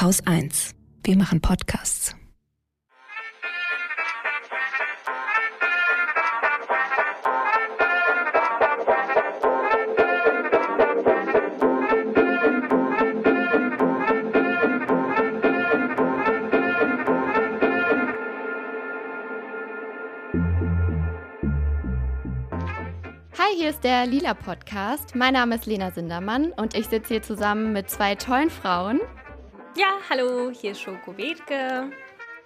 Haus 1. Wir machen Podcasts. Hi, hier ist der Lila Podcast. Mein Name ist Lena Sindermann und ich sitze hier zusammen mit zwei tollen Frauen. Ja, hallo, hier ist Schoko Wedke.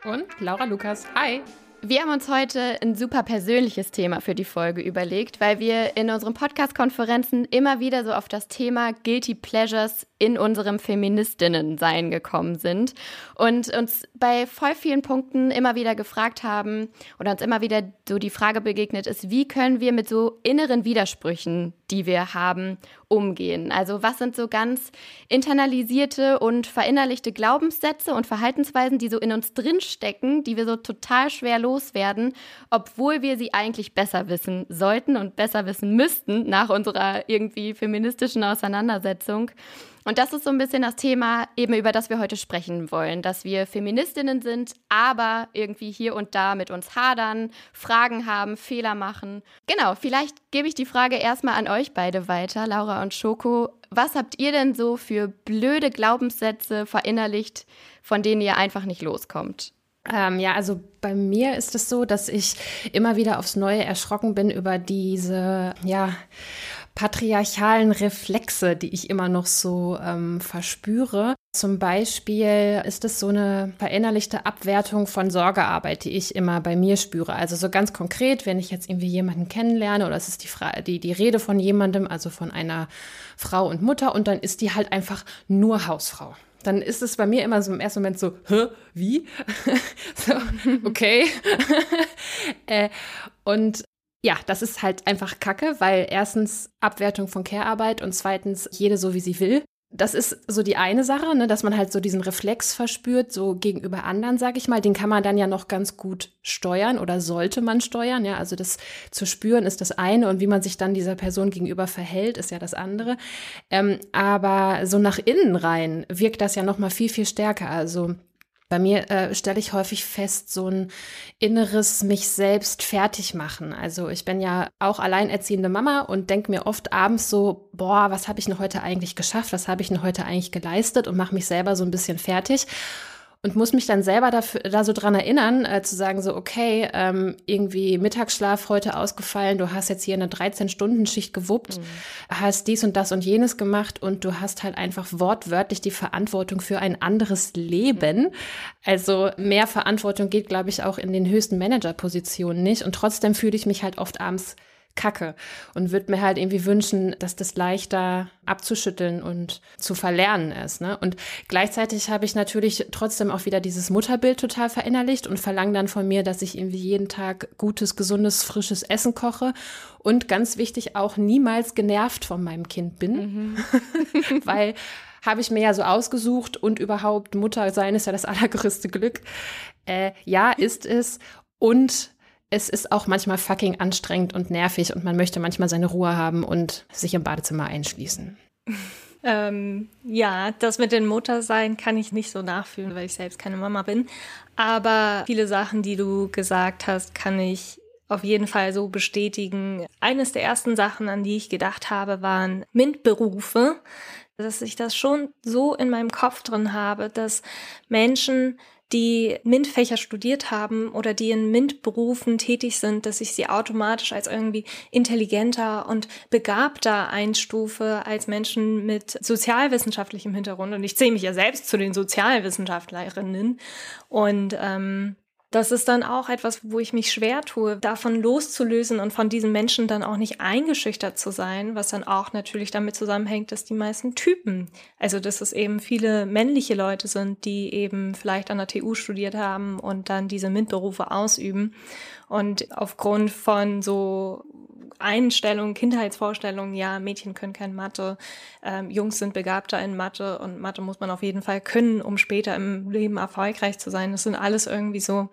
Und Laura Lukas. Hi. Wir haben uns heute ein super persönliches Thema für die Folge überlegt, weil wir in unseren Podcast-Konferenzen immer wieder so auf das Thema Guilty Pleasures in unserem Feministinnen-Sein gekommen sind und uns bei voll vielen Punkten immer wieder gefragt haben oder uns immer wieder so die Frage begegnet ist, wie können wir mit so inneren Widersprüchen, die wir haben, umgehen? Also was sind so ganz internalisierte und verinnerlichte Glaubenssätze und Verhaltensweisen, die so in uns drinstecken, die wir so total schwer loswerden, obwohl wir sie eigentlich besser wissen sollten und besser wissen müssten nach unserer irgendwie feministischen Auseinandersetzung. Und das ist so ein bisschen das Thema, eben über das wir heute sprechen wollen, dass wir Feministinnen sind, aber irgendwie hier und da mit uns hadern, Fragen haben, Fehler machen. Genau, vielleicht gebe ich die Frage erstmal an euch beide weiter, Laura und Schoko. Was habt ihr denn so für blöde Glaubenssätze verinnerlicht, von denen ihr einfach nicht loskommt? Ähm, ja, also bei mir ist es so, dass ich immer wieder aufs Neue erschrocken bin über diese, ja, patriarchalen Reflexe, die ich immer noch so ähm, verspüre. Zum Beispiel ist es so eine verinnerlichte Abwertung von Sorgearbeit, die ich immer bei mir spüre. Also so ganz konkret, wenn ich jetzt irgendwie jemanden kennenlerne oder es ist die, Fra die, die Rede von jemandem, also von einer Frau und Mutter und dann ist die halt einfach nur Hausfrau dann ist es bei mir immer so im ersten Moment so, hä, wie? so, okay. äh, und ja, das ist halt einfach Kacke, weil erstens Abwertung von Care-Arbeit und zweitens jede so, wie sie will. Das ist so die eine Sache, ne, dass man halt so diesen Reflex verspürt, so gegenüber anderen, sag ich mal. Den kann man dann ja noch ganz gut steuern oder sollte man steuern. Ja, also das zu spüren ist das eine und wie man sich dann dieser Person gegenüber verhält, ist ja das andere. Ähm, aber so nach innen rein wirkt das ja noch mal viel, viel stärker. Also bei mir äh, stelle ich häufig fest, so ein inneres mich selbst fertig machen. Also ich bin ja auch alleinerziehende Mama und denke mir oft abends so, boah, was habe ich denn heute eigentlich geschafft? Was habe ich denn heute eigentlich geleistet? Und mache mich selber so ein bisschen fertig und muss mich dann selber dafür, da so dran erinnern, äh, zu sagen so, okay, ähm, irgendwie Mittagsschlaf heute ausgefallen, du hast jetzt hier eine 13-Stunden-Schicht gewuppt, mhm. hast dies und das und jenes gemacht und du hast halt einfach wortwörtlich die Verantwortung für ein anderes Leben. Mhm. Also mehr Verantwortung geht, glaube ich, auch in den höchsten Managerpositionen nicht und trotzdem fühle ich mich halt oft abends kacke und würde mir halt irgendwie wünschen, dass das leichter abzuschütteln und zu verlernen ist. Ne? Und gleichzeitig habe ich natürlich trotzdem auch wieder dieses Mutterbild total verinnerlicht und verlange dann von mir, dass ich irgendwie jeden Tag gutes, gesundes, frisches Essen koche und ganz wichtig auch niemals genervt von meinem Kind bin, mhm. weil habe ich mir ja so ausgesucht und überhaupt Mutter sein ist ja das allergrößte Glück. Äh, ja, ist es. Und es ist auch manchmal fucking anstrengend und nervig und man möchte manchmal seine Ruhe haben und sich im Badezimmer einschließen. Ähm, ja, das mit den Muttersein kann ich nicht so nachfühlen, weil ich selbst keine Mama bin. Aber viele Sachen, die du gesagt hast, kann ich auf jeden Fall so bestätigen. Eines der ersten Sachen, an die ich gedacht habe, waren MINT-Berufe. Dass ich das schon so in meinem Kopf drin habe, dass Menschen die MINT-Fächer studiert haben oder die in MINT-Berufen tätig sind, dass ich sie automatisch als irgendwie intelligenter und begabter einstufe als Menschen mit sozialwissenschaftlichem Hintergrund. Und ich zähle mich ja selbst zu den Sozialwissenschaftlerinnen. Und ähm, das ist dann auch etwas, wo ich mich schwer tue, davon loszulösen und von diesen Menschen dann auch nicht eingeschüchtert zu sein, was dann auch natürlich damit zusammenhängt, dass die meisten Typen, also dass es eben viele männliche Leute sind, die eben vielleicht an der TU studiert haben und dann diese MINT-Berufe ausüben. Und aufgrund von so Einstellungen, Kindheitsvorstellungen, ja, Mädchen können kein Mathe, ähm, Jungs sind begabter in Mathe und Mathe muss man auf jeden Fall können, um später im Leben erfolgreich zu sein. Das sind alles irgendwie so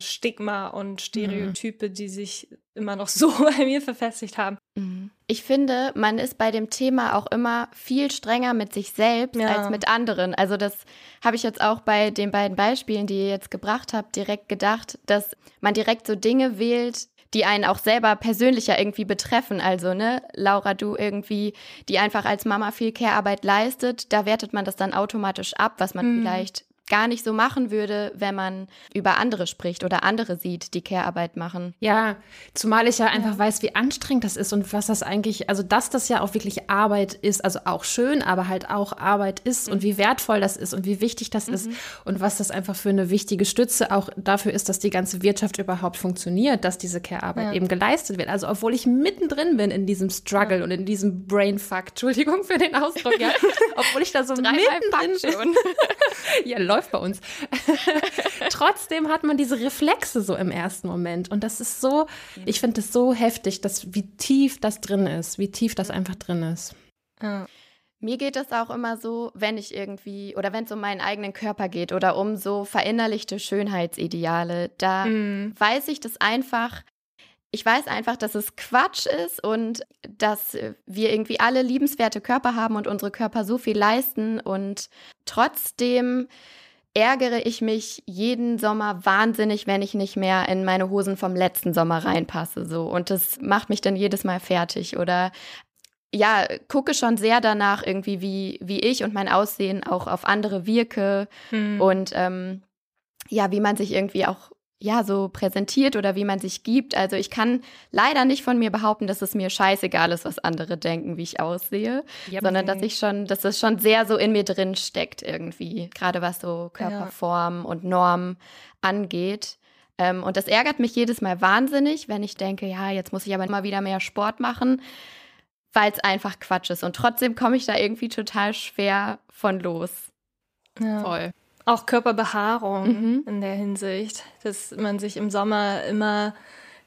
Stigma und Stereotype, mhm. die sich immer noch so bei mir verfestigt haben. Mhm. Ich finde, man ist bei dem Thema auch immer viel strenger mit sich selbst ja. als mit anderen. Also das habe ich jetzt auch bei den beiden Beispielen, die ihr jetzt gebracht habt, direkt gedacht, dass man direkt so Dinge wählt, die einen auch selber persönlicher irgendwie betreffen. Also, ne, Laura, du irgendwie, die einfach als Mama viel Care-Arbeit leistet, da wertet man das dann automatisch ab, was man mhm. vielleicht gar nicht so machen würde, wenn man über andere spricht oder andere sieht, die Care-Arbeit machen. Ja, zumal ich ja einfach ja. weiß, wie anstrengend das ist und was das eigentlich, also dass das ja auch wirklich Arbeit ist, also auch schön, aber halt auch Arbeit ist mhm. und wie wertvoll das ist und wie wichtig das mhm. ist und was das einfach für eine wichtige Stütze auch dafür ist, dass die ganze Wirtschaft überhaupt funktioniert, dass diese Care-Arbeit ja. eben geleistet wird. Also obwohl ich mittendrin bin in diesem Struggle ja. und in diesem Brainfuck, Entschuldigung für den Ausdruck, ja, obwohl ich da so mittendrin bin. ja, läuft bei uns. Trotzdem hat man diese Reflexe so im ersten Moment. Und das ist so, ich finde es so heftig, dass, wie tief das drin ist, wie tief das einfach drin ist. Ja. Mir geht es auch immer so, wenn ich irgendwie oder wenn es um meinen eigenen Körper geht oder um so verinnerlichte Schönheitsideale, da mm. weiß ich das einfach. Ich weiß einfach, dass es Quatsch ist und dass wir irgendwie alle liebenswerte Körper haben und unsere Körper so viel leisten und trotzdem ärgere ich mich jeden Sommer wahnsinnig, wenn ich nicht mehr in meine Hosen vom letzten Sommer reinpasse. So. Und das macht mich dann jedes Mal fertig. Oder ja, gucke schon sehr danach irgendwie, wie, wie ich und mein Aussehen auch auf andere wirke. Hm. Und ähm, ja, wie man sich irgendwie auch ja, so präsentiert oder wie man sich gibt. Also ich kann leider nicht von mir behaupten, dass es mir scheißegal ist, was andere denken, wie ich aussehe, yep. sondern dass ich schon, dass es schon sehr so in mir drin steckt irgendwie, gerade was so Körperform ja. und Norm angeht. Ähm, und das ärgert mich jedes Mal wahnsinnig, wenn ich denke, ja, jetzt muss ich aber immer wieder mehr Sport machen, weil es einfach Quatsch ist. Und trotzdem komme ich da irgendwie total schwer von los. Ja. Voll. Auch Körperbehaarung mhm. in der Hinsicht, dass man sich im Sommer immer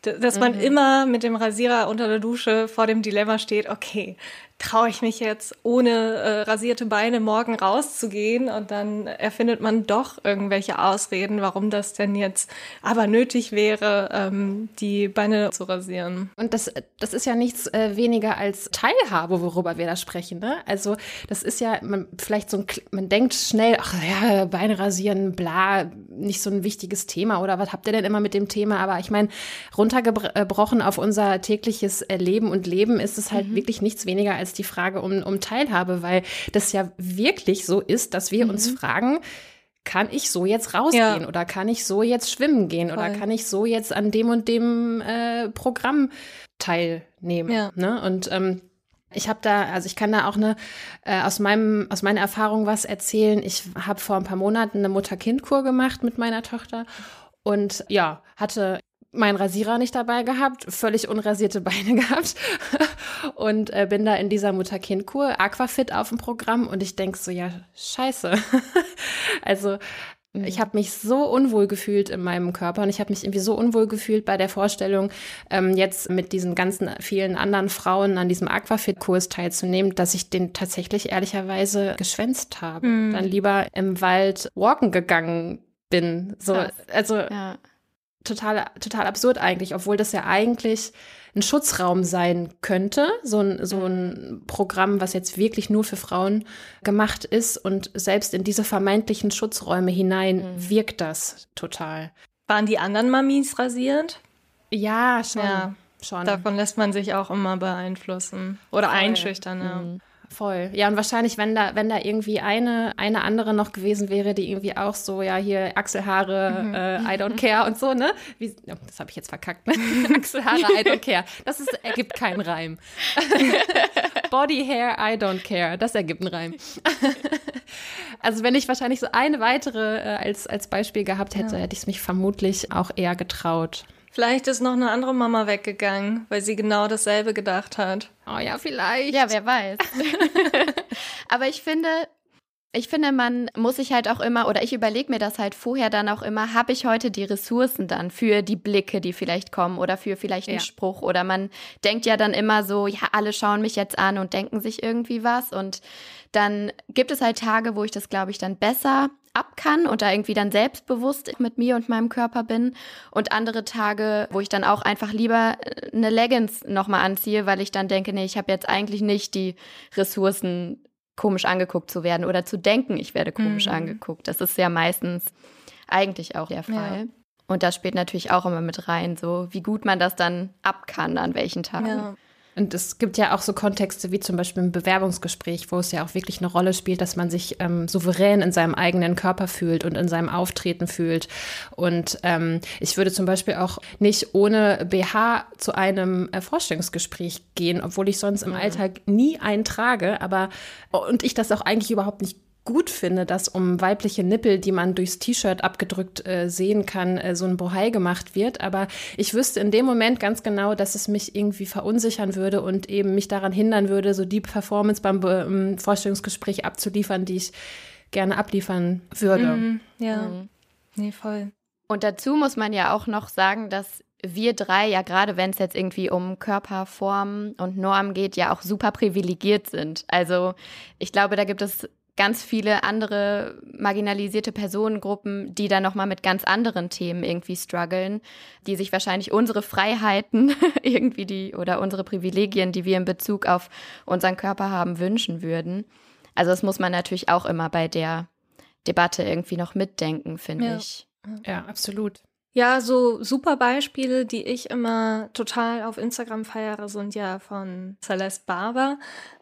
dass man mhm. immer mit dem Rasierer unter der Dusche vor dem Dilemma steht, okay, traue ich mich jetzt ohne äh, rasierte Beine morgen rauszugehen und dann erfindet man doch irgendwelche Ausreden, warum das denn jetzt aber nötig wäre, ähm, die Beine zu rasieren. Und das, das ist ja nichts äh, weniger als Teilhabe, worüber wir da sprechen. Ne? Also das ist ja man, vielleicht so ein, man denkt schnell, ach ja, Beine rasieren, bla, nicht so ein wichtiges Thema oder was habt ihr denn immer mit dem Thema? Aber ich meine, runtergebrochen auf unser tägliches Leben und Leben ist es halt mhm. wirklich nichts weniger als als die Frage um, um Teilhabe, weil das ja wirklich so ist, dass wir mhm. uns fragen, kann ich so jetzt rausgehen ja. oder kann ich so jetzt schwimmen gehen Voll. oder kann ich so jetzt an dem und dem äh, Programm teilnehmen? Ja. Ne? Und ähm, ich habe da, also ich kann da auch eine äh, aus meinem aus meiner Erfahrung was erzählen. Ich habe vor ein paar Monaten eine Mutter-Kind-Kur gemacht mit meiner Tochter und ja hatte meinen Rasierer nicht dabei gehabt, völlig unrasierte Beine gehabt und äh, bin da in dieser Mutter-Kind-Kur, Aquafit auf dem Programm und ich denk so, ja, scheiße. also ich mhm. habe mich so unwohl gefühlt in meinem Körper und ich habe mich irgendwie so unwohl gefühlt bei der Vorstellung, ähm, jetzt mit diesen ganzen vielen anderen Frauen an diesem Aquafit-Kurs teilzunehmen, dass ich den tatsächlich ehrlicherweise geschwänzt habe. Mhm. Dann lieber im Wald walken gegangen bin. So, Krass. also ja total, total absurd eigentlich, obwohl das ja eigentlich ein Schutzraum sein könnte, so ein, so ein Programm, was jetzt wirklich nur für Frauen gemacht ist und selbst in diese vermeintlichen Schutzräume hinein mhm. wirkt das total. Waren die anderen Mamis rasierend? Ja, schon. Ja, schon. Davon lässt man sich auch immer beeinflussen oder Voll. einschüchtern, ja. Mhm. Voll. Ja, und wahrscheinlich, wenn da, wenn da irgendwie eine, eine andere noch gewesen wäre, die irgendwie auch so, ja, hier Achselhaare, mhm. äh, I don't care und so, ne? Wie, oh, das habe ich jetzt verkackt, ne? Achselhaare, I don't care. Das ist, ergibt keinen Reim. Body hair, I don't care. Das ergibt einen Reim. also wenn ich wahrscheinlich so eine weitere äh, als, als Beispiel gehabt hätte, ja. hätte ich es mich vermutlich auch eher getraut. Vielleicht ist noch eine andere Mama weggegangen, weil sie genau dasselbe gedacht hat. Oh ja, vielleicht. Ja, wer weiß. Aber ich finde, ich finde, man muss sich halt auch immer, oder ich überlege mir das halt vorher dann auch immer, habe ich heute die Ressourcen dann für die Blicke, die vielleicht kommen oder für vielleicht einen ja. Spruch? Oder man denkt ja dann immer so, ja, alle schauen mich jetzt an und denken sich irgendwie was. Und dann gibt es halt Tage, wo ich das, glaube ich, dann besser kann und da irgendwie dann selbstbewusst mit mir und meinem Körper bin. Und andere Tage, wo ich dann auch einfach lieber äh, eine Leggings nochmal anziehe, weil ich dann denke, nee, ich habe jetzt eigentlich nicht die Ressourcen, komisch angeguckt zu werden oder zu denken, ich werde komisch mhm. angeguckt. Das ist ja meistens eigentlich auch der Fall. Ja. Und das spielt natürlich auch immer mit rein, so wie gut man das dann ab kann, an welchen Tagen. Ja. Und es gibt ja auch so Kontexte wie zum Beispiel im Bewerbungsgespräch, wo es ja auch wirklich eine Rolle spielt, dass man sich ähm, souverän in seinem eigenen Körper fühlt und in seinem Auftreten fühlt. Und ähm, ich würde zum Beispiel auch nicht ohne BH zu einem äh, Vorstellungsgespräch gehen, obwohl ich sonst im mhm. Alltag nie einen trage. Aber und ich das auch eigentlich überhaupt nicht gut finde, dass um weibliche Nippel, die man durchs T-Shirt abgedrückt äh, sehen kann, äh, so ein Bohai gemacht wird. Aber ich wüsste in dem Moment ganz genau, dass es mich irgendwie verunsichern würde und eben mich daran hindern würde, so die Performance beim ähm, Vorstellungsgespräch abzuliefern, die ich gerne abliefern würde. Mhm, ja, mhm. nee, voll. Und dazu muss man ja auch noch sagen, dass wir drei ja gerade, wenn es jetzt irgendwie um Körperform und Norm geht, ja auch super privilegiert sind. Also ich glaube, da gibt es ganz viele andere marginalisierte Personengruppen, die da nochmal mit ganz anderen Themen irgendwie strugglen, die sich wahrscheinlich unsere Freiheiten irgendwie die oder unsere Privilegien, die wir in Bezug auf unseren Körper haben, wünschen würden. Also das muss man natürlich auch immer bei der Debatte irgendwie noch mitdenken, finde ja. ich. Ja, absolut. Ja, so super Beispiele, die ich immer total auf Instagram feiere, sind ja von Celeste Barber,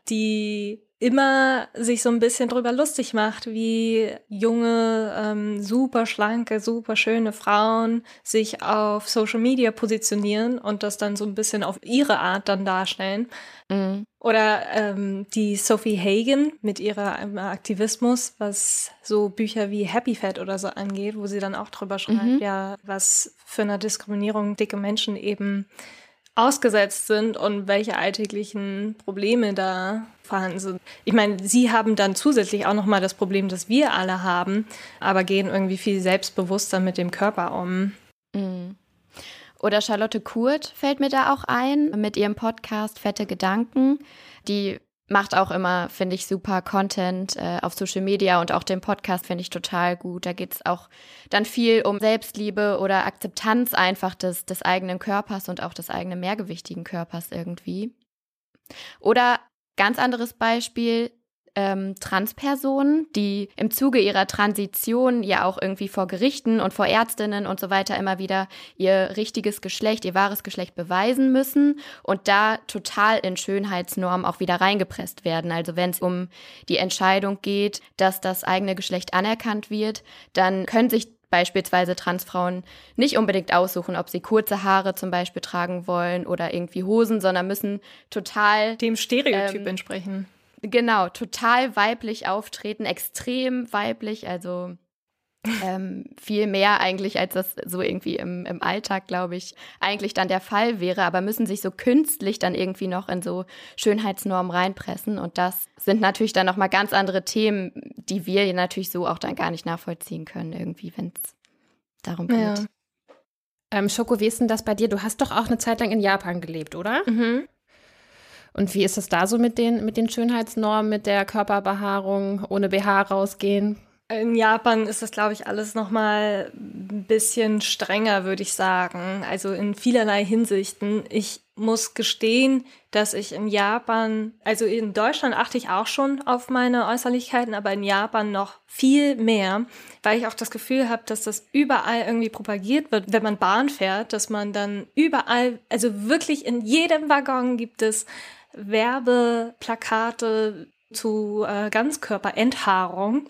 die immer sich so ein bisschen drüber lustig macht, wie junge, ähm, super schlanke, super schöne Frauen sich auf Social Media positionieren und das dann so ein bisschen auf ihre Art dann darstellen. Mhm. Oder ähm, die Sophie Hagen mit ihrer ähm, Aktivismus, was so Bücher wie Happy Fat oder so angeht, wo sie dann auch drüber schreibt, mhm. ja, was für eine Diskriminierung dicke Menschen eben ausgesetzt sind und welche alltäglichen Probleme da vorhanden sind. Ich meine, sie haben dann zusätzlich auch noch mal das Problem, das wir alle haben, aber gehen irgendwie viel selbstbewusster mit dem Körper um. Mhm. Oder Charlotte Kurt fällt mir da auch ein mit ihrem Podcast Fette Gedanken, die macht auch immer, finde ich, super Content äh, auf Social Media und auch den Podcast finde ich total gut. Da geht es auch dann viel um Selbstliebe oder Akzeptanz einfach des, des eigenen Körpers und auch des eigenen mehrgewichtigen Körpers irgendwie. Oder ganz anderes Beispiel, ähm, Transpersonen, die im Zuge ihrer Transition ja auch irgendwie vor Gerichten und vor Ärztinnen und so weiter immer wieder ihr richtiges Geschlecht, ihr wahres Geschlecht beweisen müssen und da total in Schönheitsnormen auch wieder reingepresst werden. Also wenn es um die Entscheidung geht, dass das eigene Geschlecht anerkannt wird, dann können sich beispielsweise Transfrauen nicht unbedingt aussuchen, ob sie kurze Haare zum Beispiel tragen wollen oder irgendwie Hosen, sondern müssen total dem Stereotyp ähm, entsprechen. Genau, total weiblich auftreten, extrem weiblich, also ähm, viel mehr eigentlich, als das so irgendwie im, im Alltag, glaube ich, eigentlich dann der Fall wäre, aber müssen sich so künstlich dann irgendwie noch in so Schönheitsnormen reinpressen. Und das sind natürlich dann nochmal ganz andere Themen, die wir natürlich so auch dann gar nicht nachvollziehen können, irgendwie, wenn es darum geht. Ja. Ähm, Schoko, wie ist denn das bei dir? Du hast doch auch eine Zeit lang in Japan gelebt, oder? Mhm. Und wie ist es da so mit den, mit den Schönheitsnormen, mit der Körperbehaarung, ohne BH rausgehen? In Japan ist das, glaube ich, alles nochmal ein bisschen strenger, würde ich sagen. Also in vielerlei Hinsichten. Ich muss gestehen, dass ich in Japan, also in Deutschland achte ich auch schon auf meine Äußerlichkeiten, aber in Japan noch viel mehr, weil ich auch das Gefühl habe, dass das überall irgendwie propagiert wird, wenn man Bahn fährt, dass man dann überall, also wirklich in jedem Waggon gibt es Werbeplakate zu äh, Ganzkörperenthaarung.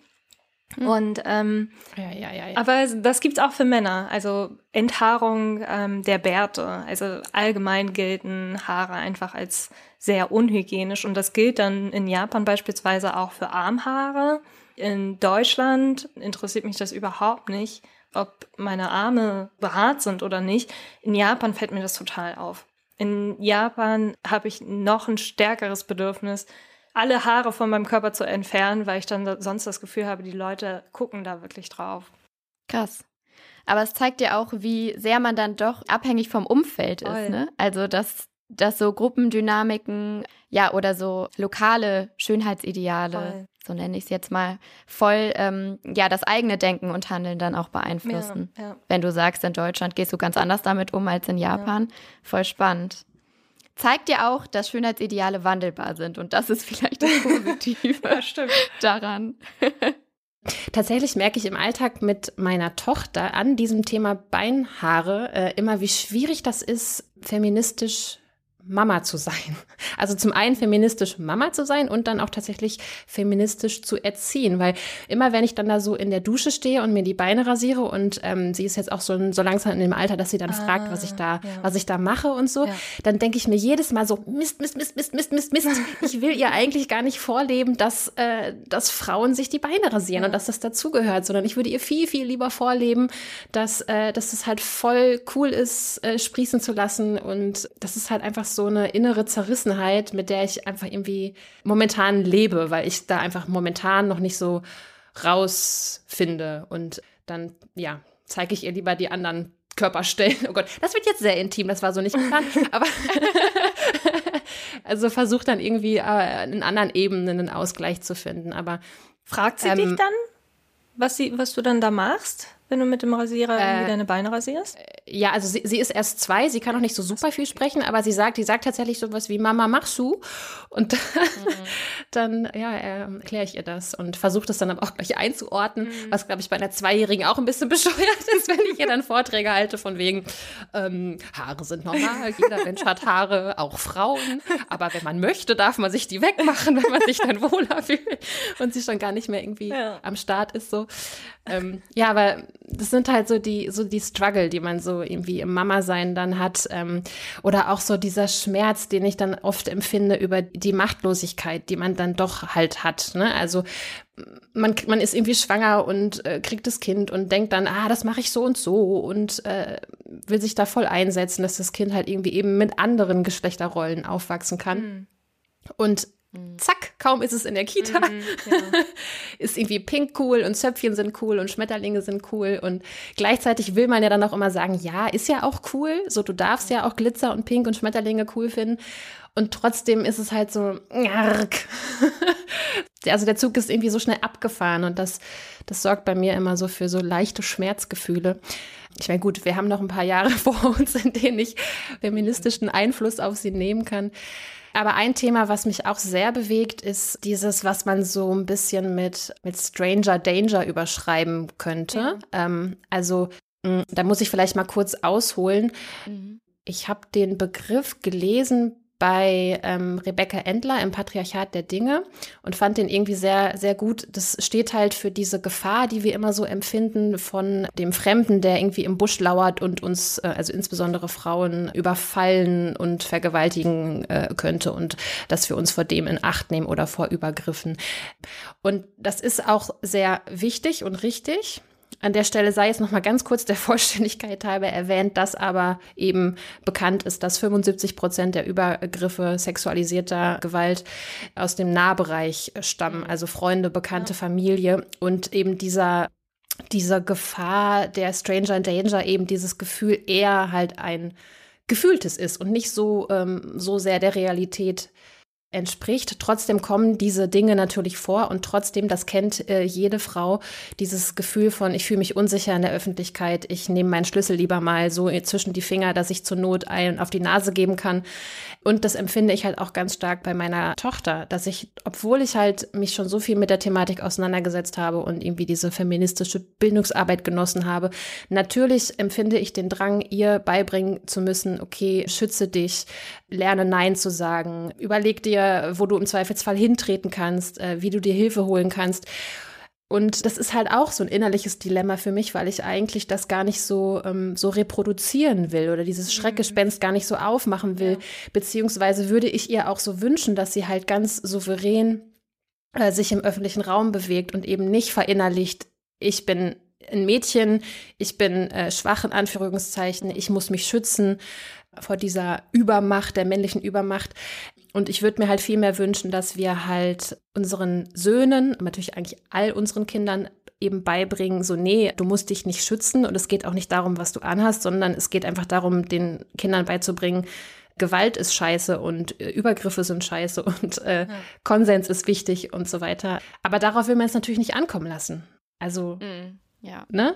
Hm. Und ähm, ja, ja, ja, aber das gibt's auch für Männer. Also Enthaarung ähm, der Bärte. Also allgemein gelten Haare einfach als sehr unhygienisch. Und das gilt dann in Japan beispielsweise auch für Armhaare. In Deutschland interessiert mich das überhaupt nicht, ob meine Arme behaart sind oder nicht. In Japan fällt mir das total auf. In Japan habe ich noch ein stärkeres Bedürfnis, alle Haare von meinem Körper zu entfernen, weil ich dann sonst das Gefühl habe, die Leute gucken da wirklich drauf. Krass. Aber es zeigt ja auch, wie sehr man dann doch abhängig vom Umfeld Voll. ist. Ne? Also, dass, dass so Gruppendynamiken, ja, oder so lokale Schönheitsideale Voll. So nenne ich es jetzt mal, voll ähm, ja das eigene Denken und Handeln dann auch beeinflussen. Ja, ja. Wenn du sagst, in Deutschland gehst du ganz anders damit um als in Japan. Ja. Voll spannend. Zeigt dir auch, dass Schönheitsideale wandelbar sind und das ist vielleicht das Positive daran. Tatsächlich merke ich im Alltag mit meiner Tochter an diesem Thema Beinhaare äh, immer, wie schwierig das ist, feministisch Mama zu sein. Also zum einen feministisch Mama zu sein und dann auch tatsächlich feministisch zu erziehen, weil immer wenn ich dann da so in der Dusche stehe und mir die Beine rasiere und ähm, sie ist jetzt auch so, so langsam in dem Alter, dass sie dann ah, fragt, was ich da, ja. was ich da mache und so, ja. dann denke ich mir jedes Mal so Mist, Mist, Mist, Mist, Mist, Mist, Mist. Ich will ihr eigentlich gar nicht vorleben, dass äh, dass Frauen sich die Beine rasieren ja. und dass das dazugehört, sondern ich würde ihr viel viel lieber vorleben, dass äh, dass es halt voll cool ist, äh, sprießen zu lassen und das ist halt einfach so eine innere Zerrissenheit, mit der ich einfach irgendwie momentan lebe, weil ich da einfach momentan noch nicht so rausfinde. Und dann, ja, zeige ich ihr lieber die anderen Körperstellen. Oh Gott, das wird jetzt sehr intim, das war so nicht geplant, aber also versucht dann irgendwie äh, in anderen Ebenen einen Ausgleich zu finden. Aber fragt sie ähm, dich dann, was, sie, was du dann da machst? Wenn du mit dem Rasierer äh, deine Beine rasierst? Ja, also sie, sie ist erst zwei, sie kann noch nicht so super viel sprechen, aber sie sagt, die sagt tatsächlich sowas wie Mama, machst du? Und mhm. dann, ja, erkläre ich ihr das und versuche das dann aber auch gleich einzuordnen, mhm. was, glaube ich, bei einer Zweijährigen auch ein bisschen bescheuert ist, wenn ich ihr dann Vorträge halte von wegen, ähm, Haare sind normal, jeder Mensch hat Haare, auch Frauen, aber wenn man möchte, darf man sich die wegmachen, wenn man sich dann wohler fühlt und sie schon gar nicht mehr irgendwie ja. am Start ist so. Ähm, ja, aber das sind halt so die, so die Struggle, die man so irgendwie im Mama-Sein dann hat. Ähm, oder auch so dieser Schmerz, den ich dann oft empfinde über die Machtlosigkeit, die man dann doch halt hat. Ne? Also man, man ist irgendwie schwanger und äh, kriegt das Kind und denkt dann, ah, das mache ich so und so und äh, will sich da voll einsetzen, dass das Kind halt irgendwie eben mit anderen Geschlechterrollen aufwachsen kann. Mhm. Und. Zack, kaum ist es in der Kita. Mhm, ja. ist irgendwie pink cool und Zöpfchen sind cool und Schmetterlinge sind cool. Und gleichzeitig will man ja dann auch immer sagen, ja, ist ja auch cool. So, du darfst ja auch Glitzer und Pink und Schmetterlinge cool finden. Und trotzdem ist es halt so, also der Zug ist irgendwie so schnell abgefahren und das, das sorgt bei mir immer so für so leichte Schmerzgefühle. Ich meine, gut, wir haben noch ein paar Jahre vor uns, in denen ich feministischen Einfluss auf sie nehmen kann. Aber ein Thema, was mich auch sehr bewegt, ist dieses, was man so ein bisschen mit, mit Stranger Danger überschreiben könnte. Ja. Ähm, also, mh, da muss ich vielleicht mal kurz ausholen. Mhm. Ich habe den Begriff gelesen bei ähm, Rebecca Endler im Patriarchat der Dinge und fand den irgendwie sehr, sehr gut. Das steht halt für diese Gefahr, die wir immer so empfinden von dem Fremden, der irgendwie im Busch lauert und uns, äh, also insbesondere Frauen, überfallen und vergewaltigen äh, könnte und dass wir uns vor dem in Acht nehmen oder vor Übergriffen. Und das ist auch sehr wichtig und richtig. An der Stelle sei jetzt noch mal ganz kurz der Vollständigkeit halber erwähnt, dass aber eben bekannt ist, dass 75 Prozent der Übergriffe sexualisierter Gewalt aus dem Nahbereich stammen, also Freunde, Bekannte, Familie. Und eben dieser dieser Gefahr der Stranger Danger eben dieses Gefühl eher halt ein gefühltes ist und nicht so ähm, so sehr der Realität entspricht. Trotzdem kommen diese Dinge natürlich vor und trotzdem, das kennt äh, jede Frau, dieses Gefühl von, ich fühle mich unsicher in der Öffentlichkeit, ich nehme meinen Schlüssel lieber mal so zwischen die Finger, dass ich zur Not einen auf die Nase geben kann. Und das empfinde ich halt auch ganz stark bei meiner Tochter, dass ich, obwohl ich halt mich schon so viel mit der Thematik auseinandergesetzt habe und irgendwie diese feministische Bildungsarbeit genossen habe, natürlich empfinde ich den Drang, ihr beibringen zu müssen, okay, schütze dich, lerne Nein zu sagen, überleg dir, wo du im Zweifelsfall hintreten kannst, äh, wie du dir Hilfe holen kannst. Und das ist halt auch so ein innerliches Dilemma für mich, weil ich eigentlich das gar nicht so, ähm, so reproduzieren will oder dieses mhm. Schreckgespenst gar nicht so aufmachen will. Ja. Beziehungsweise würde ich ihr auch so wünschen, dass sie halt ganz souverän äh, sich im öffentlichen Raum bewegt und eben nicht verinnerlicht, ich bin ein Mädchen, ich bin äh, schwach in Anführungszeichen, ich muss mich schützen vor dieser Übermacht, der männlichen Übermacht. Und ich würde mir halt viel mehr wünschen, dass wir halt unseren Söhnen, natürlich eigentlich all unseren Kindern eben beibringen, so nee, du musst dich nicht schützen und es geht auch nicht darum, was du anhast, sondern es geht einfach darum, den Kindern beizubringen, Gewalt ist scheiße und äh, Übergriffe sind scheiße und äh, ja. Konsens ist wichtig und so weiter. Aber darauf will man es natürlich nicht ankommen lassen. Also, mm, ja. ne?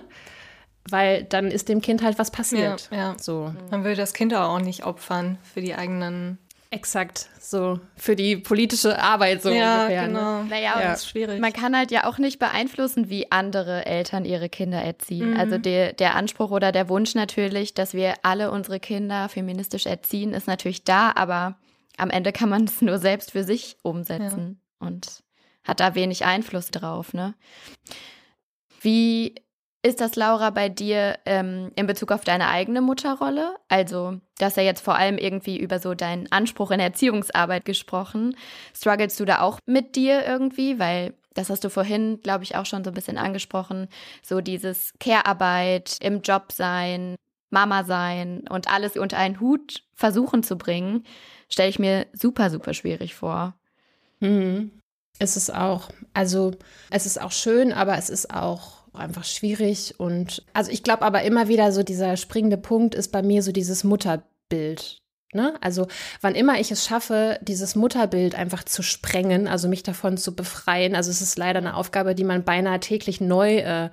Weil dann ist dem Kind halt was passiert. Ja, ja. So. Man will das Kind auch nicht opfern für die eigenen Exakt, so für die politische Arbeit so ja, ungefähr. Ne? Genau. Ne? Naja, ja. das ist schwierig. Man kann halt ja auch nicht beeinflussen, wie andere Eltern ihre Kinder erziehen. Mhm. Also der, der Anspruch oder der Wunsch natürlich, dass wir alle unsere Kinder feministisch erziehen, ist natürlich da, aber am Ende kann man es nur selbst für sich umsetzen ja. und hat da wenig Einfluss drauf, ne? Wie ist das, Laura, bei dir ähm, in Bezug auf deine eigene Mutterrolle? Also, du hast ja jetzt vor allem irgendwie über so deinen Anspruch in Erziehungsarbeit gesprochen. Strugglest du da auch mit dir irgendwie? Weil das hast du vorhin, glaube ich, auch schon so ein bisschen angesprochen. So dieses Care-Arbeit, im Job sein, Mama sein und alles unter einen Hut versuchen zu bringen, stelle ich mir super, super schwierig vor. Mhm. Es ist auch. Also, es ist auch schön, aber es ist auch einfach schwierig. Und also ich glaube aber immer wieder so dieser springende Punkt ist bei mir so dieses Mutterbild. Ne? Also wann immer ich es schaffe, dieses Mutterbild einfach zu sprengen, also mich davon zu befreien, also es ist leider eine Aufgabe, die man beinahe täglich neu äh,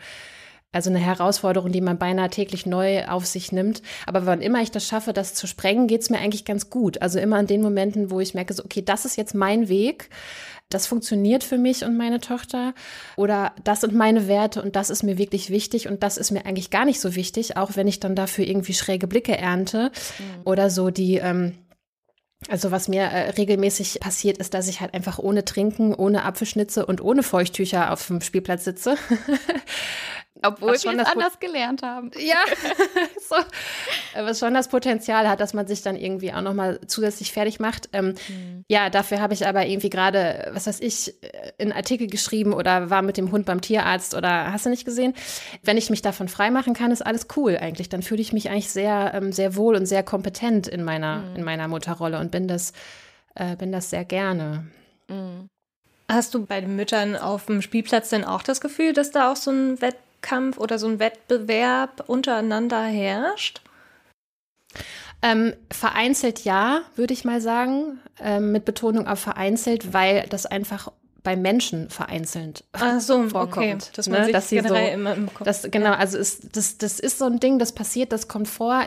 also eine Herausforderung, die man beinahe täglich neu auf sich nimmt. Aber wann immer ich das schaffe, das zu sprengen, geht es mir eigentlich ganz gut. Also immer an den Momenten, wo ich merke, so, okay, das ist jetzt mein Weg das funktioniert für mich und meine Tochter oder das sind meine Werte und das ist mir wirklich wichtig und das ist mir eigentlich gar nicht so wichtig, auch wenn ich dann dafür irgendwie schräge Blicke ernte mhm. oder so die, ähm, also was mir äh, regelmäßig passiert, ist, dass ich halt einfach ohne Trinken, ohne Apfelschnitze und ohne Feuchttücher auf dem Spielplatz sitze. Obwohl wir es anders gelernt haben. Ja, so. was schon das Potenzial hat, dass man sich dann irgendwie auch nochmal zusätzlich fertig macht. Ähm, mhm. Ja, dafür habe ich aber irgendwie gerade, was weiß ich, äh, einen Artikel geschrieben oder war mit dem Hund beim Tierarzt oder hast du nicht gesehen? Wenn ich mich davon freimachen kann, ist alles cool eigentlich. Dann fühle ich mich eigentlich sehr, ähm, sehr wohl und sehr kompetent in meiner, mhm. in meiner Mutterrolle und bin das, äh, bin das sehr gerne. Mhm. Hast du bei den Müttern auf dem Spielplatz denn auch das Gefühl, dass da auch so ein Wettbewerb Wettkampf oder so ein Wettbewerb untereinander herrscht? Ähm, vereinzelt ja, würde ich mal sagen, ähm, mit Betonung auf vereinzelt, weil das einfach bei Menschen vereinzelt Ach so, vorkommt. Okay. Dass man ne? sich dass sie so, immer im Kopf, das, genau, also ist, das, das ist so ein Ding, das passiert, das kommt vor.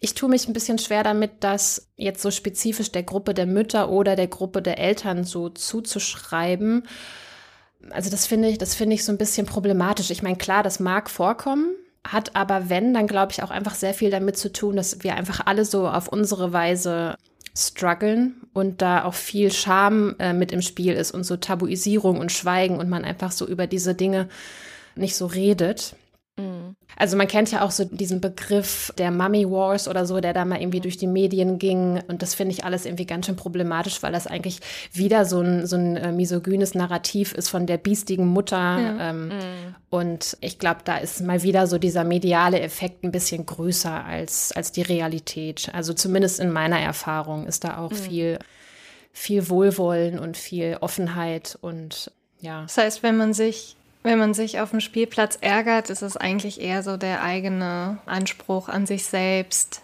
Ich tue mich ein bisschen schwer damit, das jetzt so spezifisch der Gruppe der Mütter oder der Gruppe der Eltern so zuzuschreiben also das finde ich, das finde ich so ein bisschen problematisch. Ich meine, klar, das mag vorkommen, hat aber wenn, dann glaube ich auch einfach sehr viel damit zu tun, dass wir einfach alle so auf unsere Weise strugglen und da auch viel Scham äh, mit im Spiel ist und so Tabuisierung und Schweigen und man einfach so über diese Dinge nicht so redet. Mhm. Also man kennt ja auch so diesen Begriff der Mummy Wars oder so, der da mal irgendwie durch die Medien ging. Und das finde ich alles irgendwie ganz schön problematisch, weil das eigentlich wieder so ein, so ein äh, misogynes Narrativ ist von der biestigen Mutter. Ja. Ähm, mhm. Und ich glaube, da ist mal wieder so dieser mediale Effekt ein bisschen größer als, als die Realität. Also zumindest in meiner Erfahrung ist da auch mhm. viel, viel Wohlwollen und viel Offenheit und ja. Das heißt, wenn man sich wenn man sich auf dem Spielplatz ärgert, ist es eigentlich eher so der eigene Anspruch an sich selbst.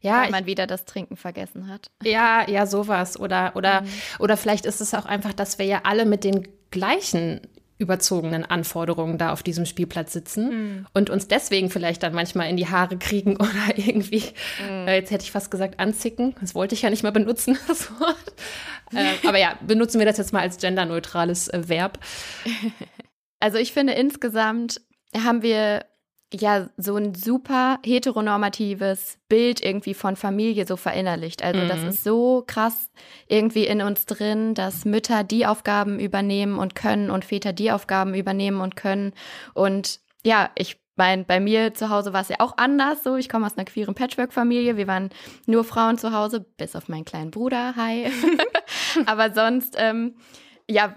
Ja, weil man wieder das Trinken vergessen hat. Ja, ja, sowas. Oder, oder, mhm. oder vielleicht ist es auch einfach, dass wir ja alle mit den gleichen überzogenen Anforderungen da auf diesem Spielplatz sitzen mhm. und uns deswegen vielleicht dann manchmal in die Haare kriegen oder irgendwie, mhm. äh, jetzt hätte ich fast gesagt, anzicken. Das wollte ich ja nicht mal benutzen, das Wort. Äh, aber ja, benutzen wir das jetzt mal als genderneutrales äh, Verb. Also ich finde insgesamt haben wir ja so ein super heteronormatives Bild irgendwie von Familie so verinnerlicht. Also mhm. das ist so krass irgendwie in uns drin, dass Mütter die Aufgaben übernehmen und können und Väter die Aufgaben übernehmen und können. Und ja, ich meine, bei mir zu Hause war es ja auch anders so. Ich komme aus einer queeren Patchwork-Familie. Wir waren nur Frauen zu Hause, bis auf meinen kleinen Bruder. Hi. Aber sonst, ähm, ja,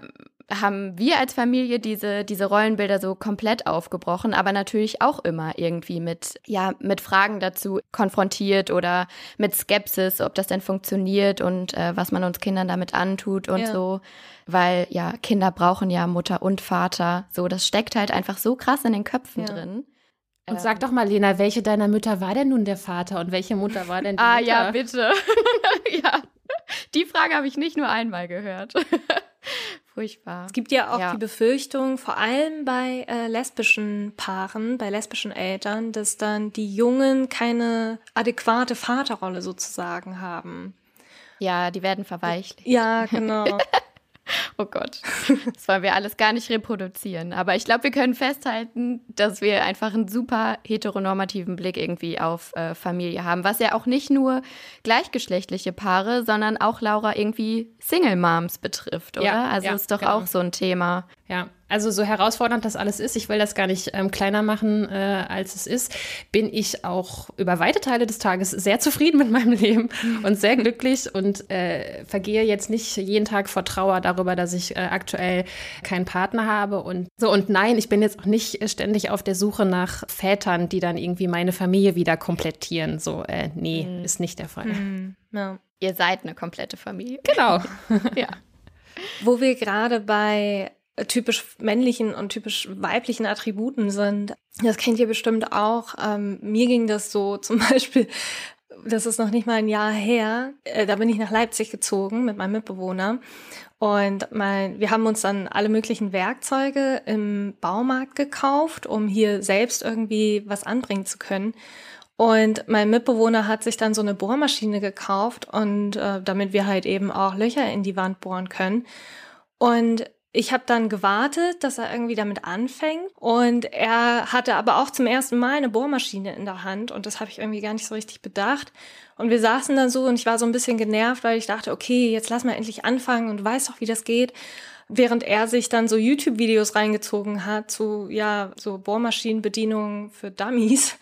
haben wir als Familie diese, diese Rollenbilder so komplett aufgebrochen, aber natürlich auch immer irgendwie mit, ja, mit Fragen dazu konfrontiert oder mit Skepsis, ob das denn funktioniert und äh, was man uns Kindern damit antut und ja. so. Weil ja, Kinder brauchen ja Mutter und Vater. So, das steckt halt einfach so krass in den Köpfen ja. drin. Und ähm, sag doch mal, Lena, welche deiner Mütter war denn nun der Vater und welche Mutter war denn die ah, Mutter? Ah ja, bitte. ja, die Frage habe ich nicht nur einmal gehört. Furchtbar. Es gibt ja auch ja. die Befürchtung, vor allem bei äh, lesbischen Paaren, bei lesbischen Eltern, dass dann die Jungen keine adäquate Vaterrolle sozusagen haben. Ja, die werden verweichlicht. Ja, genau. Oh Gott, das wollen wir alles gar nicht reproduzieren. Aber ich glaube, wir können festhalten, dass wir einfach einen super heteronormativen Blick irgendwie auf äh, Familie haben. Was ja auch nicht nur gleichgeschlechtliche Paare, sondern auch Laura irgendwie Single Moms betrifft, oder? Ja, also ja, ist doch genau. auch so ein Thema. Ja, also so herausfordernd das alles ist, ich will das gar nicht ähm, kleiner machen, äh, als es ist, bin ich auch über weite Teile des Tages sehr zufrieden mit meinem Leben und sehr glücklich und äh, vergehe jetzt nicht jeden Tag vor Trauer darüber, dass ich äh, aktuell keinen Partner habe und so. Und nein, ich bin jetzt auch nicht ständig auf der Suche nach Vätern, die dann irgendwie meine Familie wieder komplettieren. So, äh, nee, mhm. ist nicht der Fall. Mhm. Ja. Ihr seid eine komplette Familie. Genau. ja. Wo wir gerade bei typisch männlichen und typisch weiblichen Attributen sind. Das kennt ihr bestimmt auch. Ähm, mir ging das so zum Beispiel, das ist noch nicht mal ein Jahr her, äh, da bin ich nach Leipzig gezogen mit meinem Mitbewohner. Und mein, wir haben uns dann alle möglichen Werkzeuge im Baumarkt gekauft, um hier selbst irgendwie was anbringen zu können. Und mein Mitbewohner hat sich dann so eine Bohrmaschine gekauft und äh, damit wir halt eben auch Löcher in die Wand bohren können. Und ich habe dann gewartet, dass er irgendwie damit anfängt. Und er hatte aber auch zum ersten Mal eine Bohrmaschine in der Hand. Und das habe ich irgendwie gar nicht so richtig bedacht. Und wir saßen dann so und ich war so ein bisschen genervt, weil ich dachte, okay, jetzt lass mal endlich anfangen und du weißt doch, wie das geht während er sich dann so YouTube-Videos reingezogen hat zu, ja, so Bohrmaschinenbedienungen für Dummies.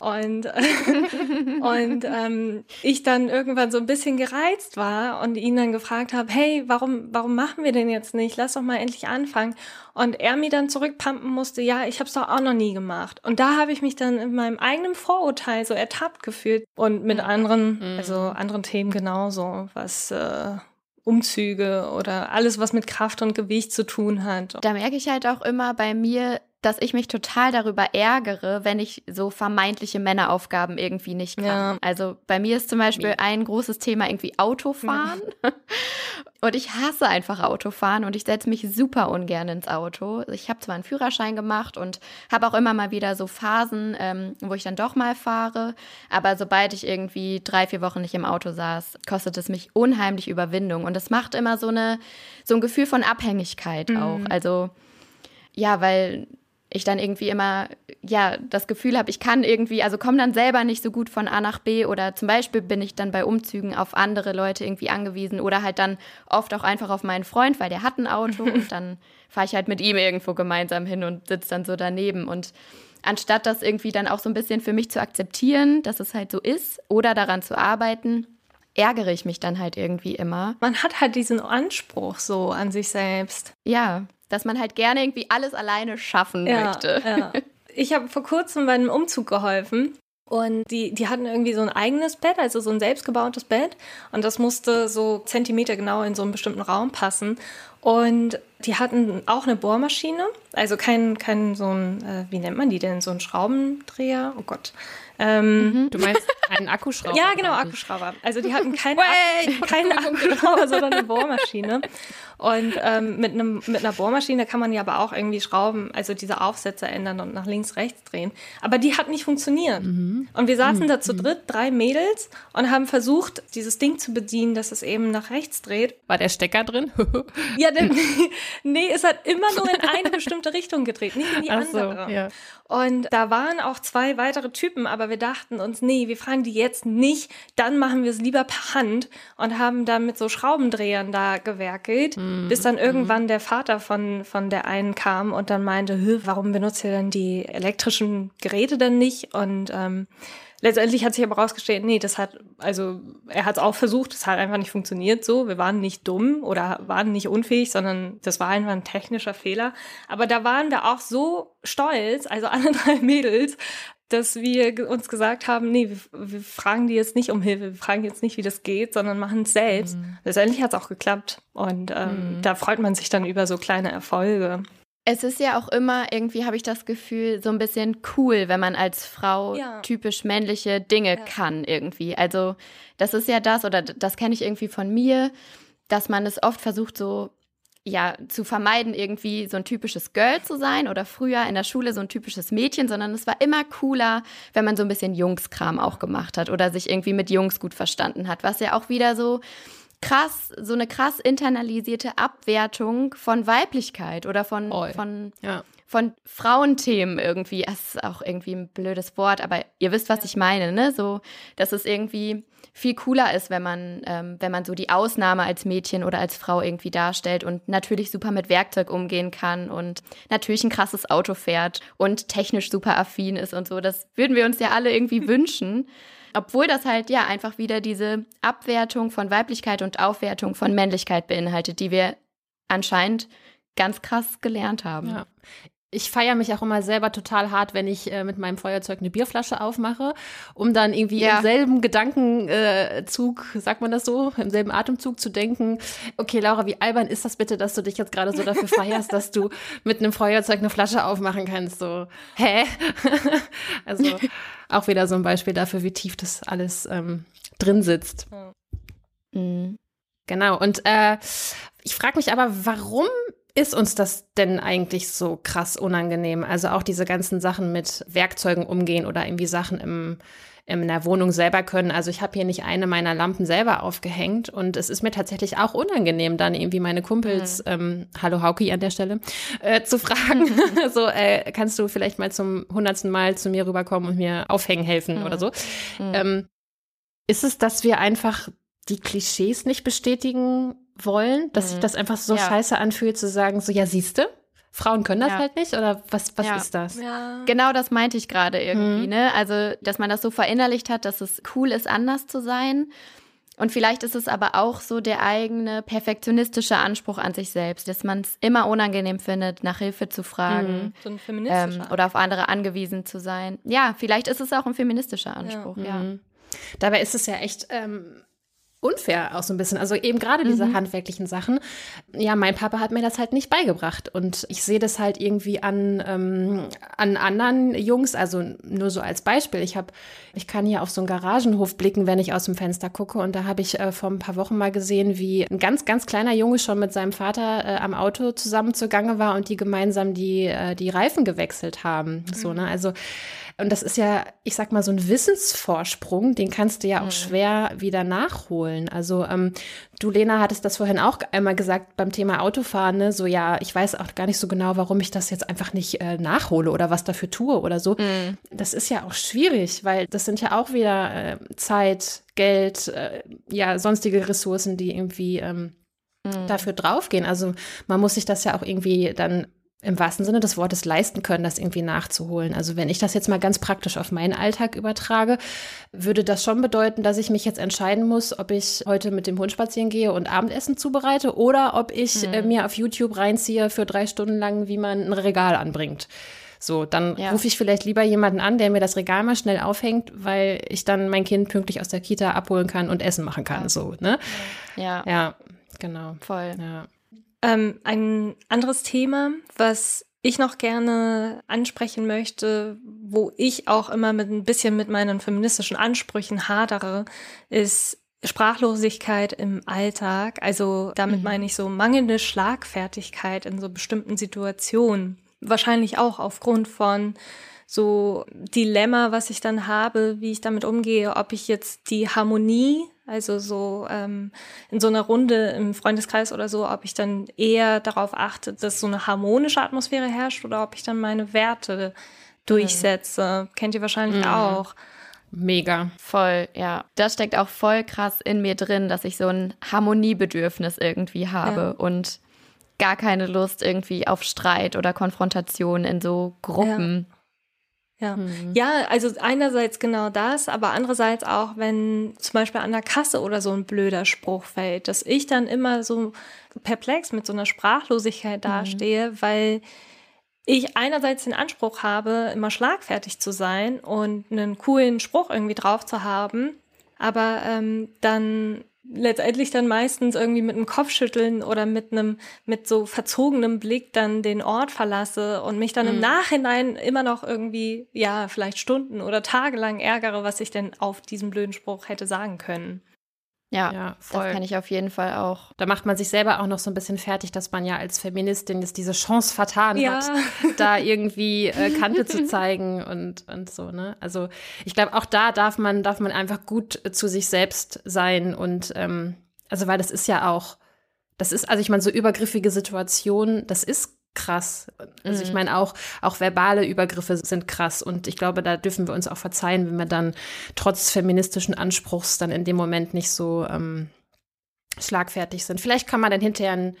Und, und ähm, ich dann irgendwann so ein bisschen gereizt war und ihn dann gefragt habe, hey, warum, warum machen wir denn jetzt nicht? Lass doch mal endlich anfangen. Und er mir dann zurückpumpen musste, ja, ich habe es doch auch noch nie gemacht. Und da habe ich mich dann in meinem eigenen Vorurteil so ertappt gefühlt und mit anderen, mhm. also anderen Themen genauso, was äh, Umzüge oder alles, was mit Kraft und Gewicht zu tun hat. Da merke ich halt auch immer bei mir, dass ich mich total darüber ärgere, wenn ich so vermeintliche Männeraufgaben irgendwie nicht kann. Ja. Also bei mir ist zum Beispiel ein großes Thema irgendwie Autofahren. Ja. Und ich hasse einfach Autofahren und ich setze mich super ungern ins Auto. Ich habe zwar einen Führerschein gemacht und habe auch immer mal wieder so Phasen, ähm, wo ich dann doch mal fahre. Aber sobald ich irgendwie drei, vier Wochen nicht im Auto saß, kostet es mich unheimlich Überwindung. Und das macht immer so eine, so ein Gefühl von Abhängigkeit auch. Mhm. Also ja, weil ich dann irgendwie immer ja das Gefühl habe, ich kann irgendwie, also komme dann selber nicht so gut von A nach B oder zum Beispiel bin ich dann bei Umzügen auf andere Leute irgendwie angewiesen oder halt dann oft auch einfach auf meinen Freund, weil der hat ein Auto und dann fahre ich halt mit ihm irgendwo gemeinsam hin und sitze dann so daneben und anstatt das irgendwie dann auch so ein bisschen für mich zu akzeptieren, dass es halt so ist oder daran zu arbeiten, ärgere ich mich dann halt irgendwie immer. Man hat halt diesen Anspruch so an sich selbst. Ja, dass man halt gerne irgendwie alles alleine schaffen ja, möchte. Ja. Ich habe vor kurzem bei einem Umzug geholfen und die, die hatten irgendwie so ein eigenes Bett, also so ein selbstgebautes Bett. Und das musste so Zentimeter genau in so einen bestimmten Raum passen. Und die hatten auch eine Bohrmaschine, also kein, kein so ein, äh, wie nennt man die denn, so ein Schraubendreher? Oh Gott. Ähm, mhm. Du meinst einen Akkuschrauber? ja, genau, Akkuschrauber. Also die hatten keinen kein Akkuschrauber, sondern eine Bohrmaschine. Und ähm, mit, einem, mit einer Bohrmaschine kann man ja aber auch irgendwie Schrauben, also diese Aufsätze ändern und nach links, rechts drehen. Aber die hat nicht funktioniert. Mhm. Und wir saßen mhm. da zu dritt, drei Mädels, und haben versucht, dieses Ding zu bedienen, dass es eben nach rechts dreht. War der Stecker drin? ja, denn, nee, es hat immer nur in eine bestimmte Richtung gedreht, nicht in die Ach andere. So, ja. Und da waren auch zwei weitere Typen, aber wir dachten uns, nee, wir fragen die jetzt nicht, dann machen wir es lieber per Hand und haben dann mit so Schraubendrehern da gewerkelt, mhm. bis dann irgendwann der Vater von, von der einen kam und dann meinte, warum benutzt ihr denn die elektrischen Geräte denn nicht? Und ähm, Letztendlich hat sich aber rausgestellt, nee, das hat, also er hat es auch versucht, es hat einfach nicht funktioniert so. Wir waren nicht dumm oder waren nicht unfähig, sondern das war einfach ein technischer Fehler. Aber da waren wir auch so stolz, also alle drei Mädels, dass wir uns gesagt haben, nee, wir, wir fragen die jetzt nicht um Hilfe, wir fragen jetzt nicht, wie das geht, sondern machen es selbst. Mhm. Letztendlich hat es auch geklappt. Und ähm, mhm. da freut man sich dann über so kleine Erfolge. Es ist ja auch immer, irgendwie habe ich das Gefühl, so ein bisschen cool, wenn man als Frau ja. typisch männliche Dinge ja. kann irgendwie. Also das ist ja das, oder das kenne ich irgendwie von mir, dass man es oft versucht, so ja, zu vermeiden, irgendwie so ein typisches Girl zu sein oder früher in der Schule so ein typisches Mädchen, sondern es war immer cooler, wenn man so ein bisschen Jungskram auch gemacht hat oder sich irgendwie mit Jungs gut verstanden hat, was ja auch wieder so krass, so eine krass internalisierte Abwertung von Weiblichkeit oder von, oh, von, ja. Von Frauenthemen irgendwie. Das ist auch irgendwie ein blödes Wort, aber ihr wisst, was ich meine, ne? So, dass es irgendwie viel cooler ist, wenn man, ähm, wenn man so die Ausnahme als Mädchen oder als Frau irgendwie darstellt und natürlich super mit Werkzeug umgehen kann und natürlich ein krasses Auto fährt und technisch super affin ist und so. Das würden wir uns ja alle irgendwie wünschen. Obwohl das halt ja einfach wieder diese Abwertung von Weiblichkeit und Aufwertung von Männlichkeit beinhaltet, die wir anscheinend ganz krass gelernt haben. Ja. Ich feiere mich auch immer selber total hart, wenn ich äh, mit meinem Feuerzeug eine Bierflasche aufmache, um dann irgendwie ja. im selben Gedankenzug, äh, sagt man das so, im selben Atemzug zu denken, okay, Laura, wie albern ist das bitte, dass du dich jetzt gerade so dafür feierst, dass du mit einem Feuerzeug eine Flasche aufmachen kannst? So, hä? also auch wieder so ein Beispiel dafür, wie tief das alles ähm, drin sitzt. Mhm. Genau. Und äh, ich frage mich aber, warum ist uns das denn eigentlich so krass unangenehm? Also auch diese ganzen Sachen mit Werkzeugen umgehen oder irgendwie Sachen im, in der Wohnung selber können. Also ich habe hier nicht eine meiner Lampen selber aufgehängt und es ist mir tatsächlich auch unangenehm, dann irgendwie meine Kumpels, mhm. ähm, hallo Hauki an der Stelle, äh, zu fragen, so äh, kannst du vielleicht mal zum hundertsten Mal zu mir rüberkommen und mir aufhängen helfen mhm. oder so. Mhm. Ähm, ist es, dass wir einfach die Klischees nicht bestätigen wollen, dass mhm. sich das einfach so ja. scheiße anfühlt, zu sagen, so, ja, siehste, Frauen können das ja. halt nicht oder was, was ja. ist das? Ja. Genau das meinte ich gerade irgendwie, mhm. ne? Also, dass man das so verinnerlicht hat, dass es cool ist, anders zu sein. Und vielleicht ist es aber auch so der eigene perfektionistische Anspruch an sich selbst, dass man es immer unangenehm findet, nach Hilfe zu fragen mhm. so ein feministischer ähm, oder auf andere angewiesen zu sein. Ja, vielleicht ist es auch ein feministischer Anspruch, ja. Mhm. Dabei ist es ja echt ähm, unfair auch so ein bisschen. Also eben gerade diese mhm. handwerklichen Sachen. Ja, mein Papa hat mir das halt nicht beigebracht. Und ich sehe das halt irgendwie an, ähm, an anderen Jungs, also nur so als Beispiel. Ich habe, ich kann hier auf so einen Garagenhof blicken, wenn ich aus dem Fenster gucke. Und da habe ich äh, vor ein paar Wochen mal gesehen, wie ein ganz, ganz kleiner Junge schon mit seinem Vater äh, am Auto zusammen zugange war und die gemeinsam die, äh, die Reifen gewechselt haben. Mhm. So, ne? Also und das ist ja, ich sag mal, so ein Wissensvorsprung, den kannst du ja auch mhm. schwer wieder nachholen. Also ähm, du, Lena, hattest das vorhin auch einmal gesagt beim Thema Autofahren, ne? so ja, ich weiß auch gar nicht so genau, warum ich das jetzt einfach nicht äh, nachhole oder was dafür tue oder so. Mhm. Das ist ja auch schwierig, weil das sind ja auch wieder äh, Zeit, Geld, äh, ja, sonstige Ressourcen, die irgendwie ähm, mhm. dafür draufgehen. Also man muss sich das ja auch irgendwie dann im wahrsten Sinne des Wortes leisten können, das irgendwie nachzuholen. Also wenn ich das jetzt mal ganz praktisch auf meinen Alltag übertrage, würde das schon bedeuten, dass ich mich jetzt entscheiden muss, ob ich heute mit dem Hund spazieren gehe und Abendessen zubereite oder ob ich hm. äh, mir auf YouTube reinziehe für drei Stunden lang, wie man ein Regal anbringt. So, dann ja. rufe ich vielleicht lieber jemanden an, der mir das Regal mal schnell aufhängt, weil ich dann mein Kind pünktlich aus der Kita abholen kann und Essen machen kann. Ja. So, ne? Ja. Ja, genau. Voll. Ja. Ähm, ein anderes Thema, was ich noch gerne ansprechen möchte, wo ich auch immer mit ein bisschen mit meinen feministischen Ansprüchen hadere, ist Sprachlosigkeit im Alltag. Also damit mhm. meine ich so mangelnde Schlagfertigkeit in so bestimmten Situationen. Wahrscheinlich auch aufgrund von so Dilemma, was ich dann habe, wie ich damit umgehe, ob ich jetzt die Harmonie also so ähm, in so einer Runde im Freundeskreis oder so, ob ich dann eher darauf achte, dass so eine harmonische Atmosphäre herrscht oder ob ich dann meine Werte durchsetze. Mhm. Kennt ihr wahrscheinlich mhm. auch. Mega. Voll, ja. Das steckt auch voll krass in mir drin, dass ich so ein Harmoniebedürfnis irgendwie habe ja. und gar keine Lust irgendwie auf Streit oder Konfrontation in so Gruppen. Ja. Ja. Mhm. ja, also einerseits genau das, aber andererseits auch, wenn zum Beispiel an der Kasse oder so ein blöder Spruch fällt, dass ich dann immer so perplex mit so einer Sprachlosigkeit mhm. dastehe, mhm. weil ich einerseits den Anspruch habe, immer schlagfertig zu sein und einen coolen Spruch irgendwie drauf zu haben, aber ähm, dann letztendlich dann meistens irgendwie mit einem Kopfschütteln oder mit einem mit so verzogenem Blick dann den Ort verlasse und mich dann mhm. im Nachhinein immer noch irgendwie ja vielleicht Stunden oder Tage lang ärgere, was ich denn auf diesen blöden Spruch hätte sagen können. Ja, ja voll. das kann ich auf jeden Fall auch. Da macht man sich selber auch noch so ein bisschen fertig, dass man ja als Feministin jetzt diese Chance vertan ja. hat, da irgendwie äh, Kante zu zeigen und, und so, ne? Also ich glaube, auch da darf man, darf man einfach gut äh, zu sich selbst sein und ähm, also weil das ist ja auch, das ist, also ich meine, so übergriffige Situationen, das ist krass. Also ich mhm. meine auch, auch verbale Übergriffe sind krass und ich glaube, da dürfen wir uns auch verzeihen, wenn wir dann trotz feministischen Anspruchs dann in dem Moment nicht so ähm, schlagfertig sind. Vielleicht kann man dann hinterher einen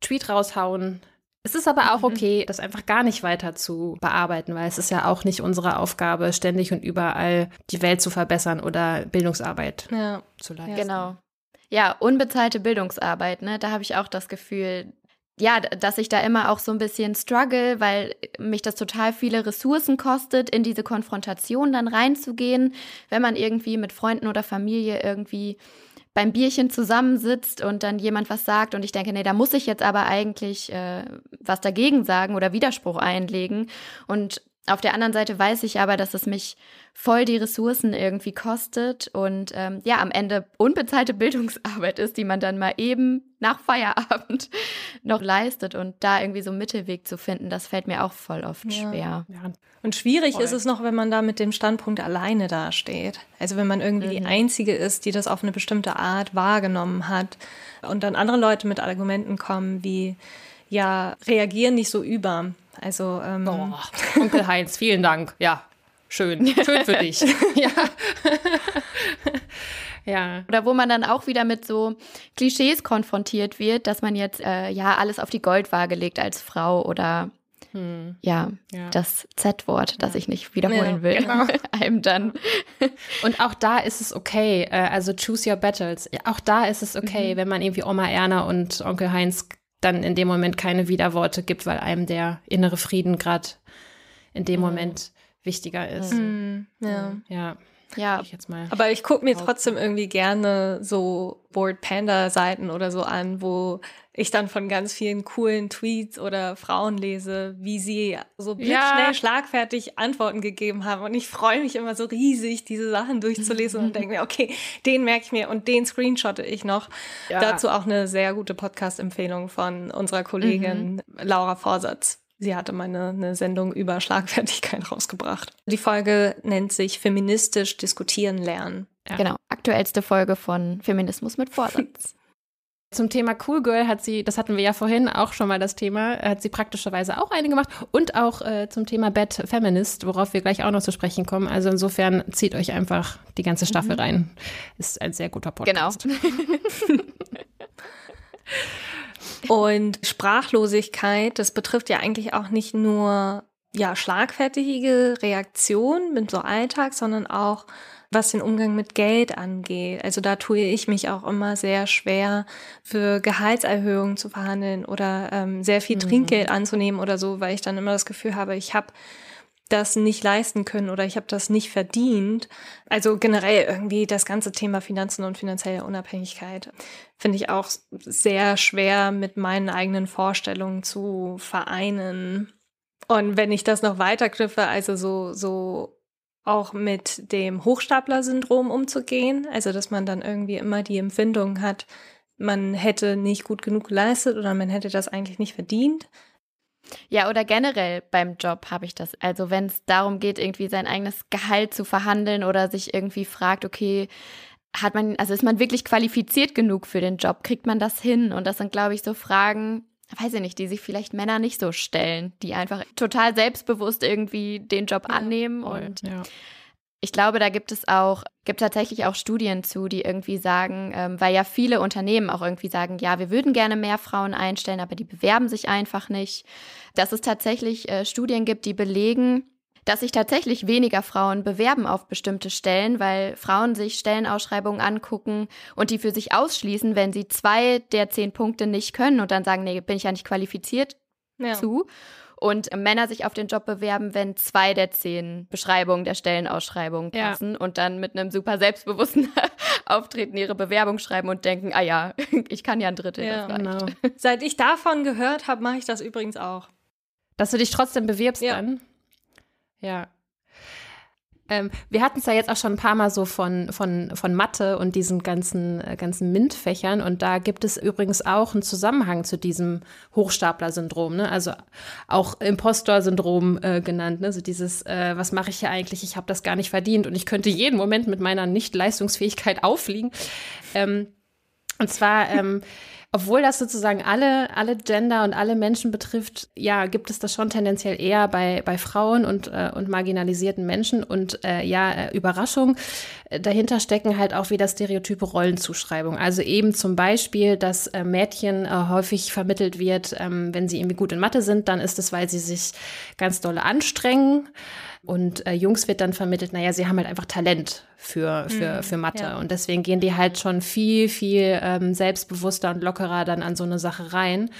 Tweet raushauen. Es ist aber auch mhm. okay, das einfach gar nicht weiter zu bearbeiten, weil es ist ja auch nicht unsere Aufgabe, ständig und überall die Welt zu verbessern oder Bildungsarbeit ja. zu leisten. Genau. Ja, unbezahlte Bildungsarbeit, ne? Da habe ich auch das Gefühl, ja, dass ich da immer auch so ein bisschen struggle, weil mich das total viele Ressourcen kostet, in diese Konfrontation dann reinzugehen, wenn man irgendwie mit Freunden oder Familie irgendwie beim Bierchen zusammensitzt und dann jemand was sagt und ich denke, nee, da muss ich jetzt aber eigentlich äh, was dagegen sagen oder Widerspruch einlegen. Und auf der anderen Seite weiß ich aber, dass es mich voll die Ressourcen irgendwie kostet und ähm, ja, am Ende unbezahlte Bildungsarbeit ist, die man dann mal eben nach Feierabend noch leistet und da irgendwie so einen Mittelweg zu finden, das fällt mir auch voll oft ja. schwer. Ja. Und schwierig voll. ist es noch, wenn man da mit dem Standpunkt alleine dasteht. Also wenn man irgendwie mhm. die Einzige ist, die das auf eine bestimmte Art wahrgenommen hat und dann andere Leute mit Argumenten kommen wie, ja, reagieren nicht so über also ähm, oh, Onkel Heinz, vielen Dank. Ja, schön, schön für dich. ja. Ja. Oder wo man dann auch wieder mit so Klischees konfrontiert wird, dass man jetzt äh, ja alles auf die Goldwaage legt als Frau oder hm. ja, ja, das Z-Wort, das ja. ich nicht wiederholen ja, will, genau. einem dann. Und auch da ist es okay, äh, also choose your battles. Auch da ist es okay, mhm. wenn man irgendwie Oma Erna und Onkel Heinz dann in dem Moment keine Widerworte gibt, weil einem der innere Frieden gerade in dem mhm. Moment wichtiger ist. Mhm. Ja. ja. Ja, ich aber ich gucke mir trotzdem irgendwie gerne so Board Panda Seiten oder so an, wo ich dann von ganz vielen coolen Tweets oder Frauen lese, wie sie so blitzschnell ja. schlagfertig Antworten gegeben haben. Und ich freue mich immer so riesig, diese Sachen durchzulesen und denke mir, okay, den merke ich mir und den screenshotte ich noch. Ja. Dazu auch eine sehr gute Podcast-Empfehlung von unserer Kollegin mhm. Laura Vorsatz. Sie hatte meine eine Sendung über Schlagfertigkeit rausgebracht. Die Folge nennt sich Feministisch diskutieren lernen. Ja. Genau, aktuellste Folge von Feminismus mit Vorsatz. Zum Thema Cool Girl hat sie, das hatten wir ja vorhin auch schon mal das Thema, hat sie praktischerweise auch eine gemacht und auch äh, zum Thema Bad Feminist, worauf wir gleich auch noch zu sprechen kommen. Also insofern zieht euch einfach die ganze Staffel mhm. rein. Ist ein sehr guter Podcast. Genau. Und Sprachlosigkeit, das betrifft ja eigentlich auch nicht nur ja schlagfertige Reaktionen mit so Alltag, sondern auch was den Umgang mit Geld angeht. Also da tue ich mich auch immer sehr schwer, für Gehaltserhöhungen zu verhandeln oder ähm, sehr viel mhm. Trinkgeld anzunehmen oder so, weil ich dann immer das Gefühl habe, ich habe das nicht leisten können oder ich habe das nicht verdient. Also generell irgendwie das ganze Thema Finanzen und finanzielle Unabhängigkeit finde ich auch sehr schwer mit meinen eigenen Vorstellungen zu vereinen. Und wenn ich das noch weiterknüpfe, also so, so auch mit dem Hochstapler-Syndrom umzugehen, also dass man dann irgendwie immer die Empfindung hat, man hätte nicht gut genug geleistet oder man hätte das eigentlich nicht verdient, ja, oder generell beim Job habe ich das. Also wenn es darum geht, irgendwie sein eigenes Gehalt zu verhandeln oder sich irgendwie fragt, okay, hat man, also ist man wirklich qualifiziert genug für den Job? Kriegt man das hin? Und das sind, glaube ich, so Fragen, weiß ich nicht, die sich vielleicht Männer nicht so stellen, die einfach total selbstbewusst irgendwie den Job annehmen voll, und ja. Ich glaube, da gibt es auch, gibt tatsächlich auch Studien zu, die irgendwie sagen, ähm, weil ja viele Unternehmen auch irgendwie sagen, ja, wir würden gerne mehr Frauen einstellen, aber die bewerben sich einfach nicht. Dass es tatsächlich äh, Studien gibt, die belegen, dass sich tatsächlich weniger Frauen bewerben auf bestimmte Stellen, weil Frauen sich Stellenausschreibungen angucken und die für sich ausschließen, wenn sie zwei der zehn Punkte nicht können und dann sagen, nee, bin ich ja nicht qualifiziert ja. zu und Männer sich auf den Job bewerben, wenn zwei der zehn Beschreibungen der Stellenausschreibung passen ja. und dann mit einem super selbstbewussten auftreten, ihre Bewerbung schreiben und denken, ah ja, ich kann ja ein Drittel. Ja, genau. Seit ich davon gehört habe, mache ich das übrigens auch. Dass du dich trotzdem bewirbst ja. dann? Ja. Ähm, wir hatten es ja jetzt auch schon ein paar Mal so von, von, von Mathe und diesen ganzen, äh, ganzen MINT-Fächern. Und da gibt es übrigens auch einen Zusammenhang zu diesem Hochstapler-Syndrom, ne? also auch Impostor-Syndrom äh, genannt. Ne? Also dieses, äh, was mache ich hier eigentlich? Ich habe das gar nicht verdient und ich könnte jeden Moment mit meiner Nicht-Leistungsfähigkeit auffliegen. Ähm, und zwar ähm, obwohl das sozusagen alle, alle Gender und alle Menschen betrifft, ja, gibt es das schon tendenziell eher bei, bei Frauen und, äh, und marginalisierten Menschen. Und äh, ja, äh, Überraschung, äh, dahinter stecken halt auch wieder stereotype Rollenzuschreibung. Also eben zum Beispiel, dass äh, Mädchen äh, häufig vermittelt wird, ähm, wenn sie irgendwie gut in Mathe sind, dann ist es, weil sie sich ganz dolle anstrengen. Und äh, Jungs wird dann vermittelt, naja, sie haben halt einfach Talent für, für, mhm, für Mathe. Ja. Und deswegen gehen die halt schon viel, viel ähm, selbstbewusster und lockerer dann an so eine Sache rein.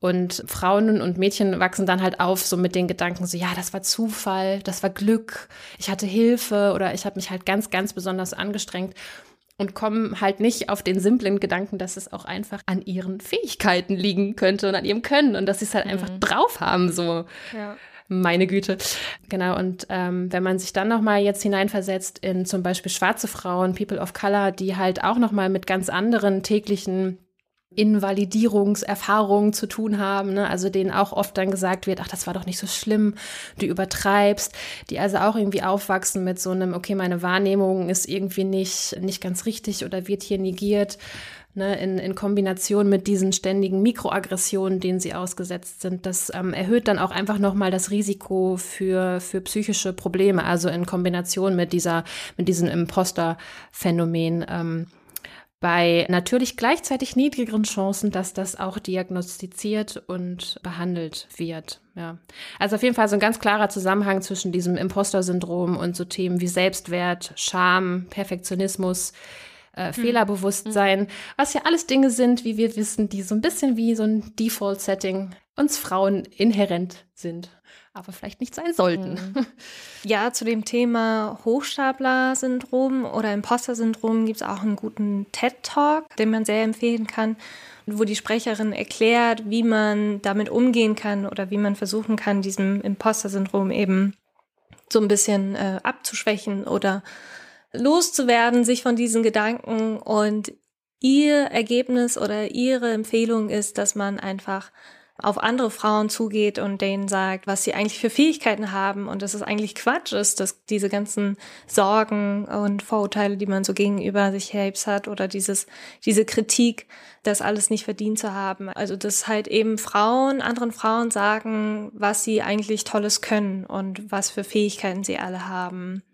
Und Frauen und Mädchen wachsen dann halt auf so mit den Gedanken so, ja, das war Zufall, das war Glück, ich hatte Hilfe oder ich habe mich halt ganz, ganz besonders angestrengt und kommen halt nicht auf den simplen Gedanken, dass es auch einfach an ihren Fähigkeiten liegen könnte und an ihrem Können und dass sie es halt mhm. einfach drauf haben, so. Ja. Meine Güte. Genau, und ähm, wenn man sich dann nochmal jetzt hineinversetzt in zum Beispiel schwarze Frauen, People of Color, die halt auch nochmal mit ganz anderen täglichen Invalidierungserfahrungen zu tun haben, ne? also denen auch oft dann gesagt wird, ach, das war doch nicht so schlimm, du übertreibst, die also auch irgendwie aufwachsen mit so einem, okay, meine Wahrnehmung ist irgendwie nicht, nicht ganz richtig oder wird hier negiert ne, in, in Kombination mit diesen ständigen Mikroaggressionen, denen sie ausgesetzt sind, das ähm, erhöht dann auch einfach nochmal das Risiko für, für psychische Probleme, also in Kombination mit dieser, mit diesem Imposter-Phänomen. Ähm, bei natürlich gleichzeitig niedrigeren Chancen, dass das auch diagnostiziert und behandelt wird. Ja. Also auf jeden Fall so ein ganz klarer Zusammenhang zwischen diesem Imposter-Syndrom und so Themen wie Selbstwert, Scham, Perfektionismus, äh, hm. Fehlerbewusstsein, was ja alles Dinge sind, wie wir wissen, die so ein bisschen wie so ein Default-Setting uns Frauen inhärent sind, aber vielleicht nicht sein sollten. Hm. Ja, zu dem Thema Hochstapler-Syndrom oder Imposter-Syndrom gibt es auch einen guten TED-Talk, den man sehr empfehlen kann wo die Sprecherin erklärt, wie man damit umgehen kann oder wie man versuchen kann, diesem Imposter-Syndrom eben so ein bisschen äh, abzuschwächen oder loszuwerden, sich von diesen Gedanken. Und ihr Ergebnis oder ihre Empfehlung ist, dass man einfach auf andere Frauen zugeht und denen sagt, was sie eigentlich für Fähigkeiten haben. Und dass es eigentlich Quatsch ist, dass diese ganzen Sorgen und Vorurteile, die man so gegenüber sich selbst hat oder dieses, diese Kritik, das alles nicht verdient zu haben. Also, dass halt eben Frauen, anderen Frauen sagen, was sie eigentlich Tolles können und was für Fähigkeiten sie alle haben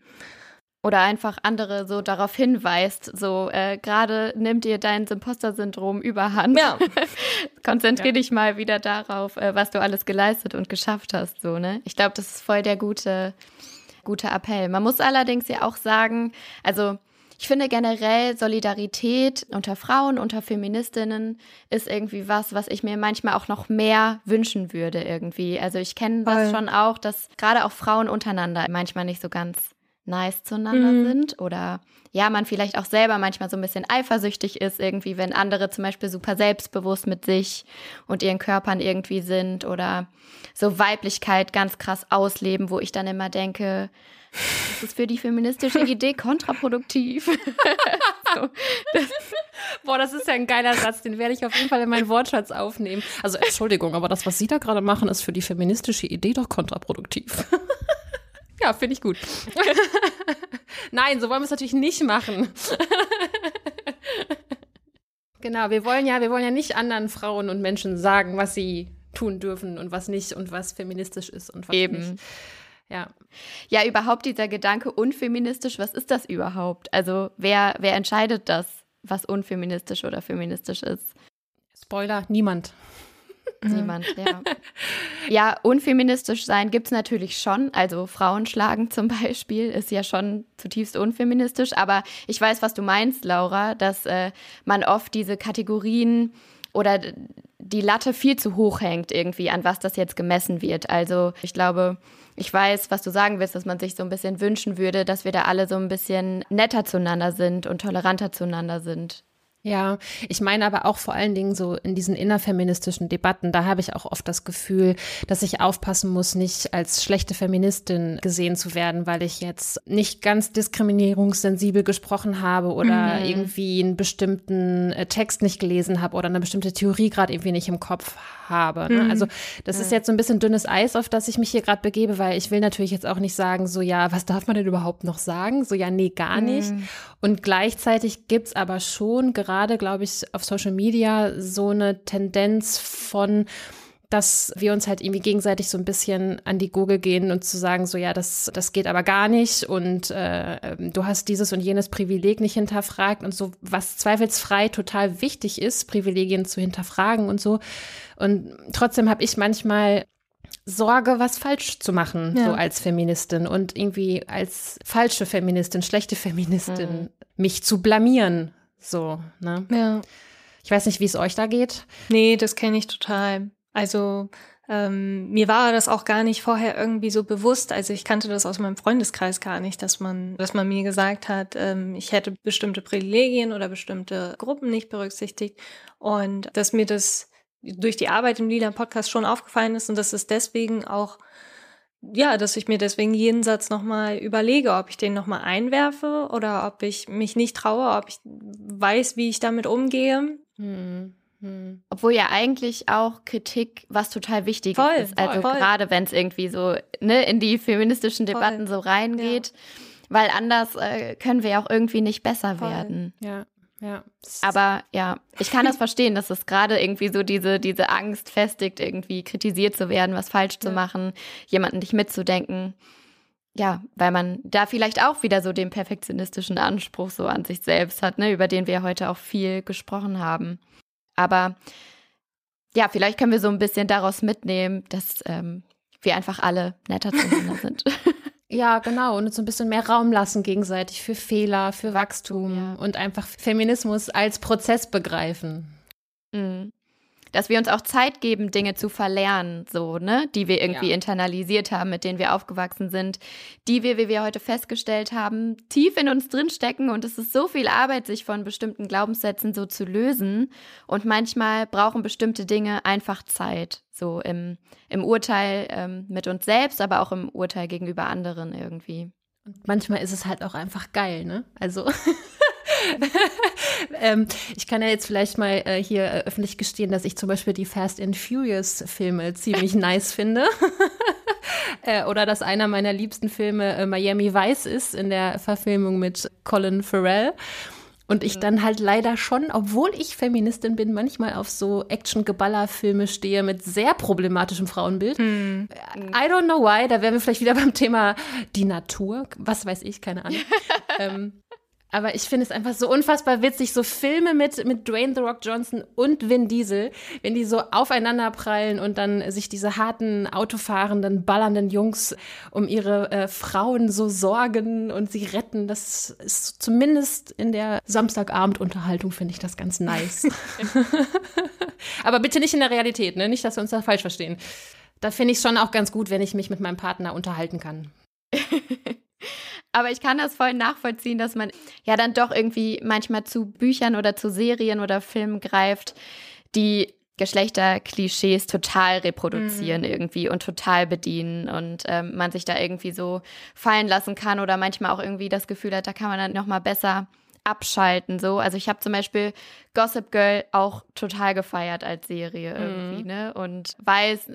oder einfach andere so darauf hinweist, so äh, gerade nimmt dir dein Imposter-Syndrom überhand. Ja. Konzentrier ja. dich mal wieder darauf, äh, was du alles geleistet und geschafft hast. So, ne? Ich glaube, das ist voll der gute, gute Appell. Man muss allerdings ja auch sagen, also ich finde generell Solidarität unter Frauen, unter Feministinnen ist irgendwie was, was ich mir manchmal auch noch mehr wünschen würde irgendwie. Also ich kenne das schon auch, dass gerade auch Frauen untereinander manchmal nicht so ganz nice zueinander mhm. sind oder ja, man vielleicht auch selber manchmal so ein bisschen eifersüchtig ist, irgendwie, wenn andere zum Beispiel super selbstbewusst mit sich und ihren Körpern irgendwie sind oder so Weiblichkeit ganz krass ausleben, wo ich dann immer denke, das ist für die feministische Idee kontraproduktiv. so, das Boah, das ist ja ein geiler Satz, den werde ich auf jeden Fall in meinen Wortschatz aufnehmen. Also Entschuldigung, aber das, was Sie da gerade machen, ist für die feministische Idee doch kontraproduktiv. Ja, finde ich gut. Nein, so wollen wir es natürlich nicht machen. genau, wir wollen ja, wir wollen ja nicht anderen Frauen und Menschen sagen, was sie tun dürfen und was nicht und was feministisch ist und was Eben. nicht. Ja. Ja, überhaupt dieser Gedanke unfeministisch, was ist das überhaupt? Also, wer, wer entscheidet das, was unfeministisch oder feministisch ist? Spoiler, niemand. Niemand, ja. Ja, unfeministisch sein gibt es natürlich schon. Also Frauen schlagen zum Beispiel ist ja schon zutiefst unfeministisch. Aber ich weiß, was du meinst, Laura, dass äh, man oft diese Kategorien oder die Latte viel zu hoch hängt irgendwie, an was das jetzt gemessen wird. Also ich glaube, ich weiß, was du sagen willst, dass man sich so ein bisschen wünschen würde, dass wir da alle so ein bisschen netter zueinander sind und toleranter zueinander sind. Ja, ich meine aber auch vor allen Dingen so in diesen innerfeministischen Debatten, da habe ich auch oft das Gefühl, dass ich aufpassen muss, nicht als schlechte Feministin gesehen zu werden, weil ich jetzt nicht ganz diskriminierungssensibel gesprochen habe oder mhm. irgendwie einen bestimmten äh, Text nicht gelesen habe oder eine bestimmte Theorie gerade irgendwie nicht im Kopf habe. Ne? Mhm. Also das ist jetzt so ein bisschen dünnes Eis, auf das ich mich hier gerade begebe, weil ich will natürlich jetzt auch nicht sagen, so ja, was darf man denn überhaupt noch sagen? So ja, nee, gar nicht. Mhm. Und gleichzeitig gibt's aber schon gerade, glaube ich, auf Social Media so eine Tendenz von dass wir uns halt irgendwie gegenseitig so ein bisschen an die Gurgel gehen und zu sagen, so ja, das, das geht aber gar nicht und äh, ähm, du hast dieses und jenes Privileg nicht hinterfragt und so, was zweifelsfrei total wichtig ist, Privilegien zu hinterfragen und so. Und trotzdem habe ich manchmal Sorge, was falsch zu machen, ja. so als Feministin und irgendwie als falsche Feministin, schlechte Feministin, mhm. mich zu blamieren. So, ne? Ja. Ich weiß nicht, wie es euch da geht. Nee, das kenne ich total. Also ähm, mir war das auch gar nicht vorher irgendwie so bewusst. Also ich kannte das aus meinem Freundeskreis gar nicht, dass man, dass man mir gesagt hat, ähm, ich hätte bestimmte Privilegien oder bestimmte Gruppen nicht berücksichtigt und dass mir das durch die Arbeit im Lila Podcast schon aufgefallen ist und dass es deswegen auch ja, dass ich mir deswegen jeden Satz nochmal überlege, ob ich den nochmal einwerfe oder ob ich mich nicht traue, ob ich weiß, wie ich damit umgehe. Hm. Hm. Obwohl ja eigentlich auch Kritik was total wichtig voll, ist. Also voll. gerade wenn es irgendwie so ne, in die feministischen Debatten voll. so reingeht. Ja. Weil anders äh, können wir ja auch irgendwie nicht besser werden. Ja. Ja. Aber ja, ich kann das verstehen, dass es gerade irgendwie so diese, diese Angst festigt, irgendwie kritisiert zu werden, was falsch zu ja. machen, jemanden nicht mitzudenken. Ja, weil man da vielleicht auch wieder so den perfektionistischen Anspruch so an sich selbst hat, ne, über den wir heute auch viel gesprochen haben. Aber ja, vielleicht können wir so ein bisschen daraus mitnehmen, dass ähm, wir einfach alle netter zueinander sind. Ja, genau. Und uns ein bisschen mehr Raum lassen gegenseitig für Fehler, für Wachstum ja. und einfach Feminismus als Prozess begreifen. Mhm dass wir uns auch Zeit geben, Dinge zu verlernen, so, ne, die wir irgendwie ja. internalisiert haben, mit denen wir aufgewachsen sind, die wir, wie wir heute festgestellt haben, tief in uns drinstecken und es ist so viel Arbeit, sich von bestimmten Glaubenssätzen so zu lösen und manchmal brauchen bestimmte Dinge einfach Zeit, so im, im Urteil ähm, mit uns selbst, aber auch im Urteil gegenüber anderen irgendwie. Und manchmal ist es halt auch einfach geil, ne? Also ähm, ich kann ja jetzt vielleicht mal äh, hier äh, öffentlich gestehen, dass ich zum Beispiel die Fast and Furious Filme ziemlich nice finde. äh, oder dass einer meiner liebsten Filme äh, Miami Vice ist in der Verfilmung mit Colin Farrell. Und ich mhm. dann halt leider schon, obwohl ich Feministin bin, manchmal auf so Action-Geballer-Filme stehe mit sehr problematischem Frauenbild. Mhm. I don't know why, da wären wir vielleicht wieder beim Thema die Natur. Was weiß ich, keine Ahnung. ähm, aber ich finde es einfach so unfassbar witzig, so Filme mit, mit Dwayne The Rock Johnson und Vin Diesel, wenn die so aufeinander prallen und dann sich diese harten, autofahrenden, ballernden Jungs um ihre äh, Frauen so sorgen und sie retten. Das ist zumindest in der Samstagabendunterhaltung finde ich das ganz nice. Aber bitte nicht in der Realität, ne? Nicht, dass wir uns da falsch verstehen. Da finde ich es schon auch ganz gut, wenn ich mich mit meinem Partner unterhalten kann. Aber ich kann das voll nachvollziehen, dass man ja dann doch irgendwie manchmal zu Büchern oder zu Serien oder Filmen greift, die Geschlechterklischees total reproduzieren mhm. irgendwie und total bedienen und ähm, man sich da irgendwie so fallen lassen kann oder manchmal auch irgendwie das Gefühl hat, da kann man dann noch mal besser abschalten so. Also ich habe zum Beispiel Gossip Girl auch total gefeiert als Serie irgendwie mhm. ne und weiß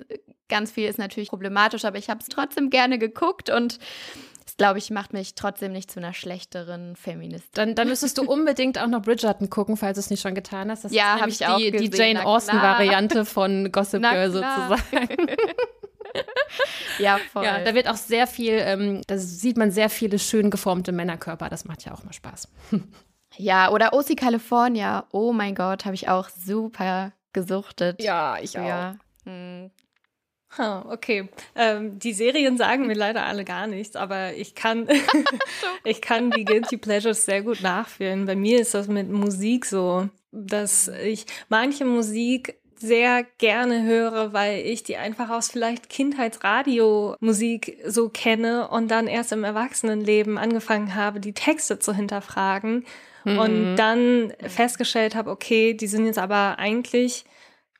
ganz viel ist natürlich problematisch, aber ich habe es trotzdem gerne geguckt und glaube ich, macht mich trotzdem nicht zu einer schlechteren Feministin. Dann, dann müsstest du unbedingt auch noch Bridgerton gucken, falls du es nicht schon getan hast. Das ja, habe ich auch die, gesehen, die Jane Austen-Variante von Gossip Girl sozusagen. ja, voll. Ja, da wird auch sehr viel, ähm, da sieht man sehr viele schön geformte Männerkörper. Das macht ja auch mal Spaß. ja, oder OC California. Oh mein Gott, habe ich auch super gesuchtet. Ja, ich auch. Ja. Okay. Ähm, die Serien sagen mir leider alle gar nichts, aber ich kann, ich kann die Guilty Pleasures sehr gut nachfühlen. Bei mir ist das mit Musik so, dass ich manche Musik sehr gerne höre, weil ich die einfach aus vielleicht Kindheitsradiomusik so kenne und dann erst im Erwachsenenleben angefangen habe, die Texte zu hinterfragen mhm. und dann festgestellt habe, okay, die sind jetzt aber eigentlich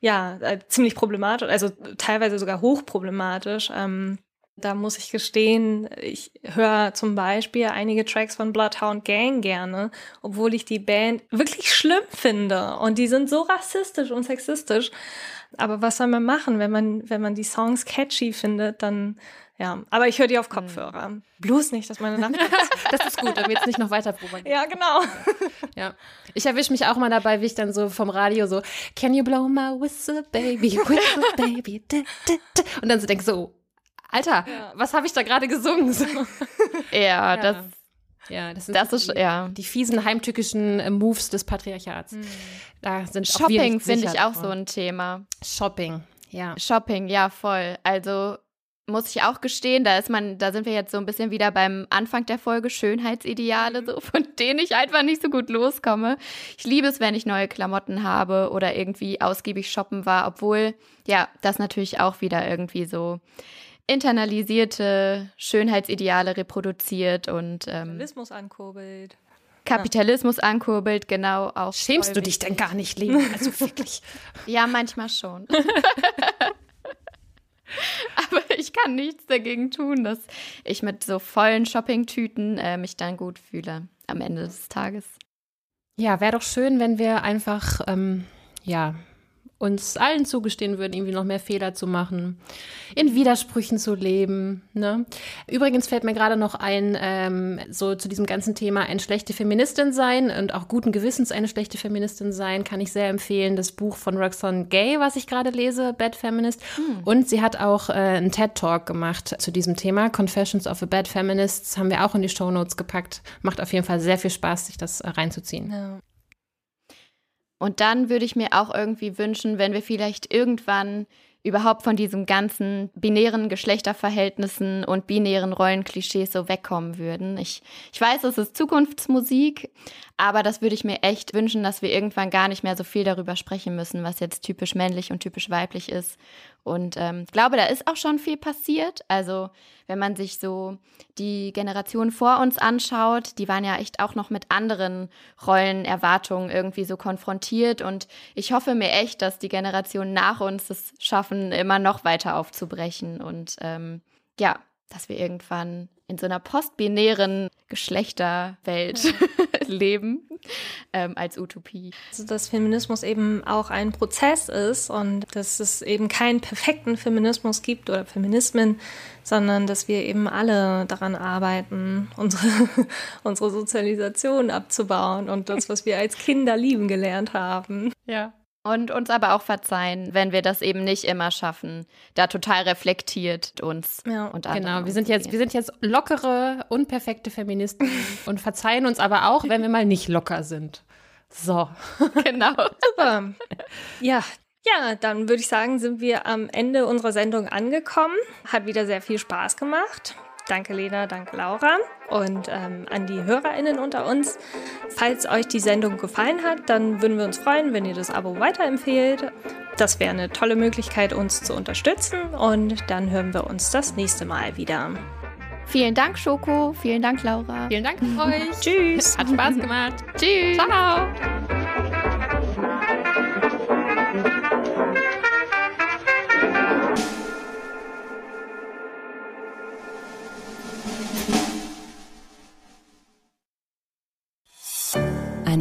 ja äh, ziemlich problematisch, also teilweise sogar hochproblematisch. Ähm, da muss ich gestehen, ich höre zum Beispiel einige Tracks von Bloodhound Gang gerne, obwohl ich die Band wirklich schlimm finde. Und die sind so rassistisch und sexistisch. Aber was soll man machen, wenn man, wenn man die Songs catchy findet, dann ja, aber ich höre die auf hm. Kopfhörer. Hm. Bloß nicht, dass meine Lampe. das ist gut, damit es nicht noch weiter probieren. Ja, genau. ja. Ich erwische mich auch mal dabei, wie ich dann so vom Radio so, Can you blow my whistle, baby, whistle, baby. Und dann so denke so, Alter, ja. was habe ich da gerade gesungen? So. Ja, ja, das. Ja, das sind das ist, die, ja. die fiesen heimtückischen äh, Moves des Patriarchats. Mhm. Da sind Shopping finde ich auch so ein Thema. Shopping, ja. Shopping, ja, voll. Also muss ich auch gestehen, da ist man, da sind wir jetzt so ein bisschen wieder beim Anfang der Folge Schönheitsideale, so von denen ich einfach nicht so gut loskomme. Ich liebe es, wenn ich neue Klamotten habe oder irgendwie ausgiebig shoppen war, obwohl ja, das natürlich auch wieder irgendwie so internalisierte Schönheitsideale reproduziert und ähm, Kapitalismus ankurbelt. Kapitalismus ja. ankurbelt, genau auch. Schämst du dich denn gar nicht, Leben? Also wirklich. ja, manchmal schon. Aber ich kann nichts dagegen tun, dass ich mit so vollen Shoppingtüten äh, mich dann gut fühle am Ende des Tages. Ja, wäre doch schön, wenn wir einfach ähm, ja uns allen zugestehen würden, irgendwie noch mehr Fehler zu machen, in Widersprüchen zu leben. Ne? Übrigens fällt mir gerade noch ein, ähm, so zu diesem ganzen Thema eine schlechte Feministin sein und auch guten Gewissens eine schlechte Feministin sein, kann ich sehr empfehlen. Das Buch von Roxanne Gay, was ich gerade lese, Bad Feminist. Hm. Und sie hat auch äh, einen TED-Talk gemacht zu diesem Thema. Confessions of a Bad Feminist haben wir auch in die Show Notes gepackt. Macht auf jeden Fall sehr viel Spaß, sich das äh, reinzuziehen. Ja. Und dann würde ich mir auch irgendwie wünschen, wenn wir vielleicht irgendwann überhaupt von diesem ganzen binären Geschlechterverhältnissen und binären Rollenklischees so wegkommen würden. Ich, ich weiß, es ist Zukunftsmusik, aber das würde ich mir echt wünschen, dass wir irgendwann gar nicht mehr so viel darüber sprechen müssen, was jetzt typisch männlich und typisch weiblich ist. Und ähm, ich glaube, da ist auch schon viel passiert. Also wenn man sich so die Generation vor uns anschaut, die waren ja echt auch noch mit anderen Rollenerwartungen irgendwie so konfrontiert. Und ich hoffe mir echt, dass die Generation nach uns es schaffen, immer noch weiter aufzubrechen. Und ähm, ja, dass wir irgendwann in so einer postbinären Geschlechterwelt ja. leben ähm, als Utopie. Also, dass Feminismus eben auch ein Prozess ist und dass es eben keinen perfekten Feminismus gibt oder Feminismen, sondern dass wir eben alle daran arbeiten, unsere, unsere Sozialisation abzubauen und das, was wir als Kinder lieben gelernt haben. Ja. Und uns aber auch verzeihen, wenn wir das eben nicht immer schaffen, da total reflektiert uns ja, und andere. Genau, wir sind jetzt, wir sind jetzt lockere, unperfekte Feministen und verzeihen uns aber auch, wenn wir mal nicht locker sind. So. Genau. Super. Ja, ja, dann würde ich sagen, sind wir am Ende unserer Sendung angekommen. Hat wieder sehr viel Spaß gemacht. Danke Lena, danke Laura und ähm, an die HörerInnen unter uns. Falls euch die Sendung gefallen hat, dann würden wir uns freuen, wenn ihr das Abo weiterempfehlt. Das wäre eine tolle Möglichkeit, uns zu unterstützen und dann hören wir uns das nächste Mal wieder. Vielen Dank, Schoko. Vielen Dank, Laura. Vielen Dank euch. Tschüss. Hat Spaß gemacht. Tschüss. Ciao.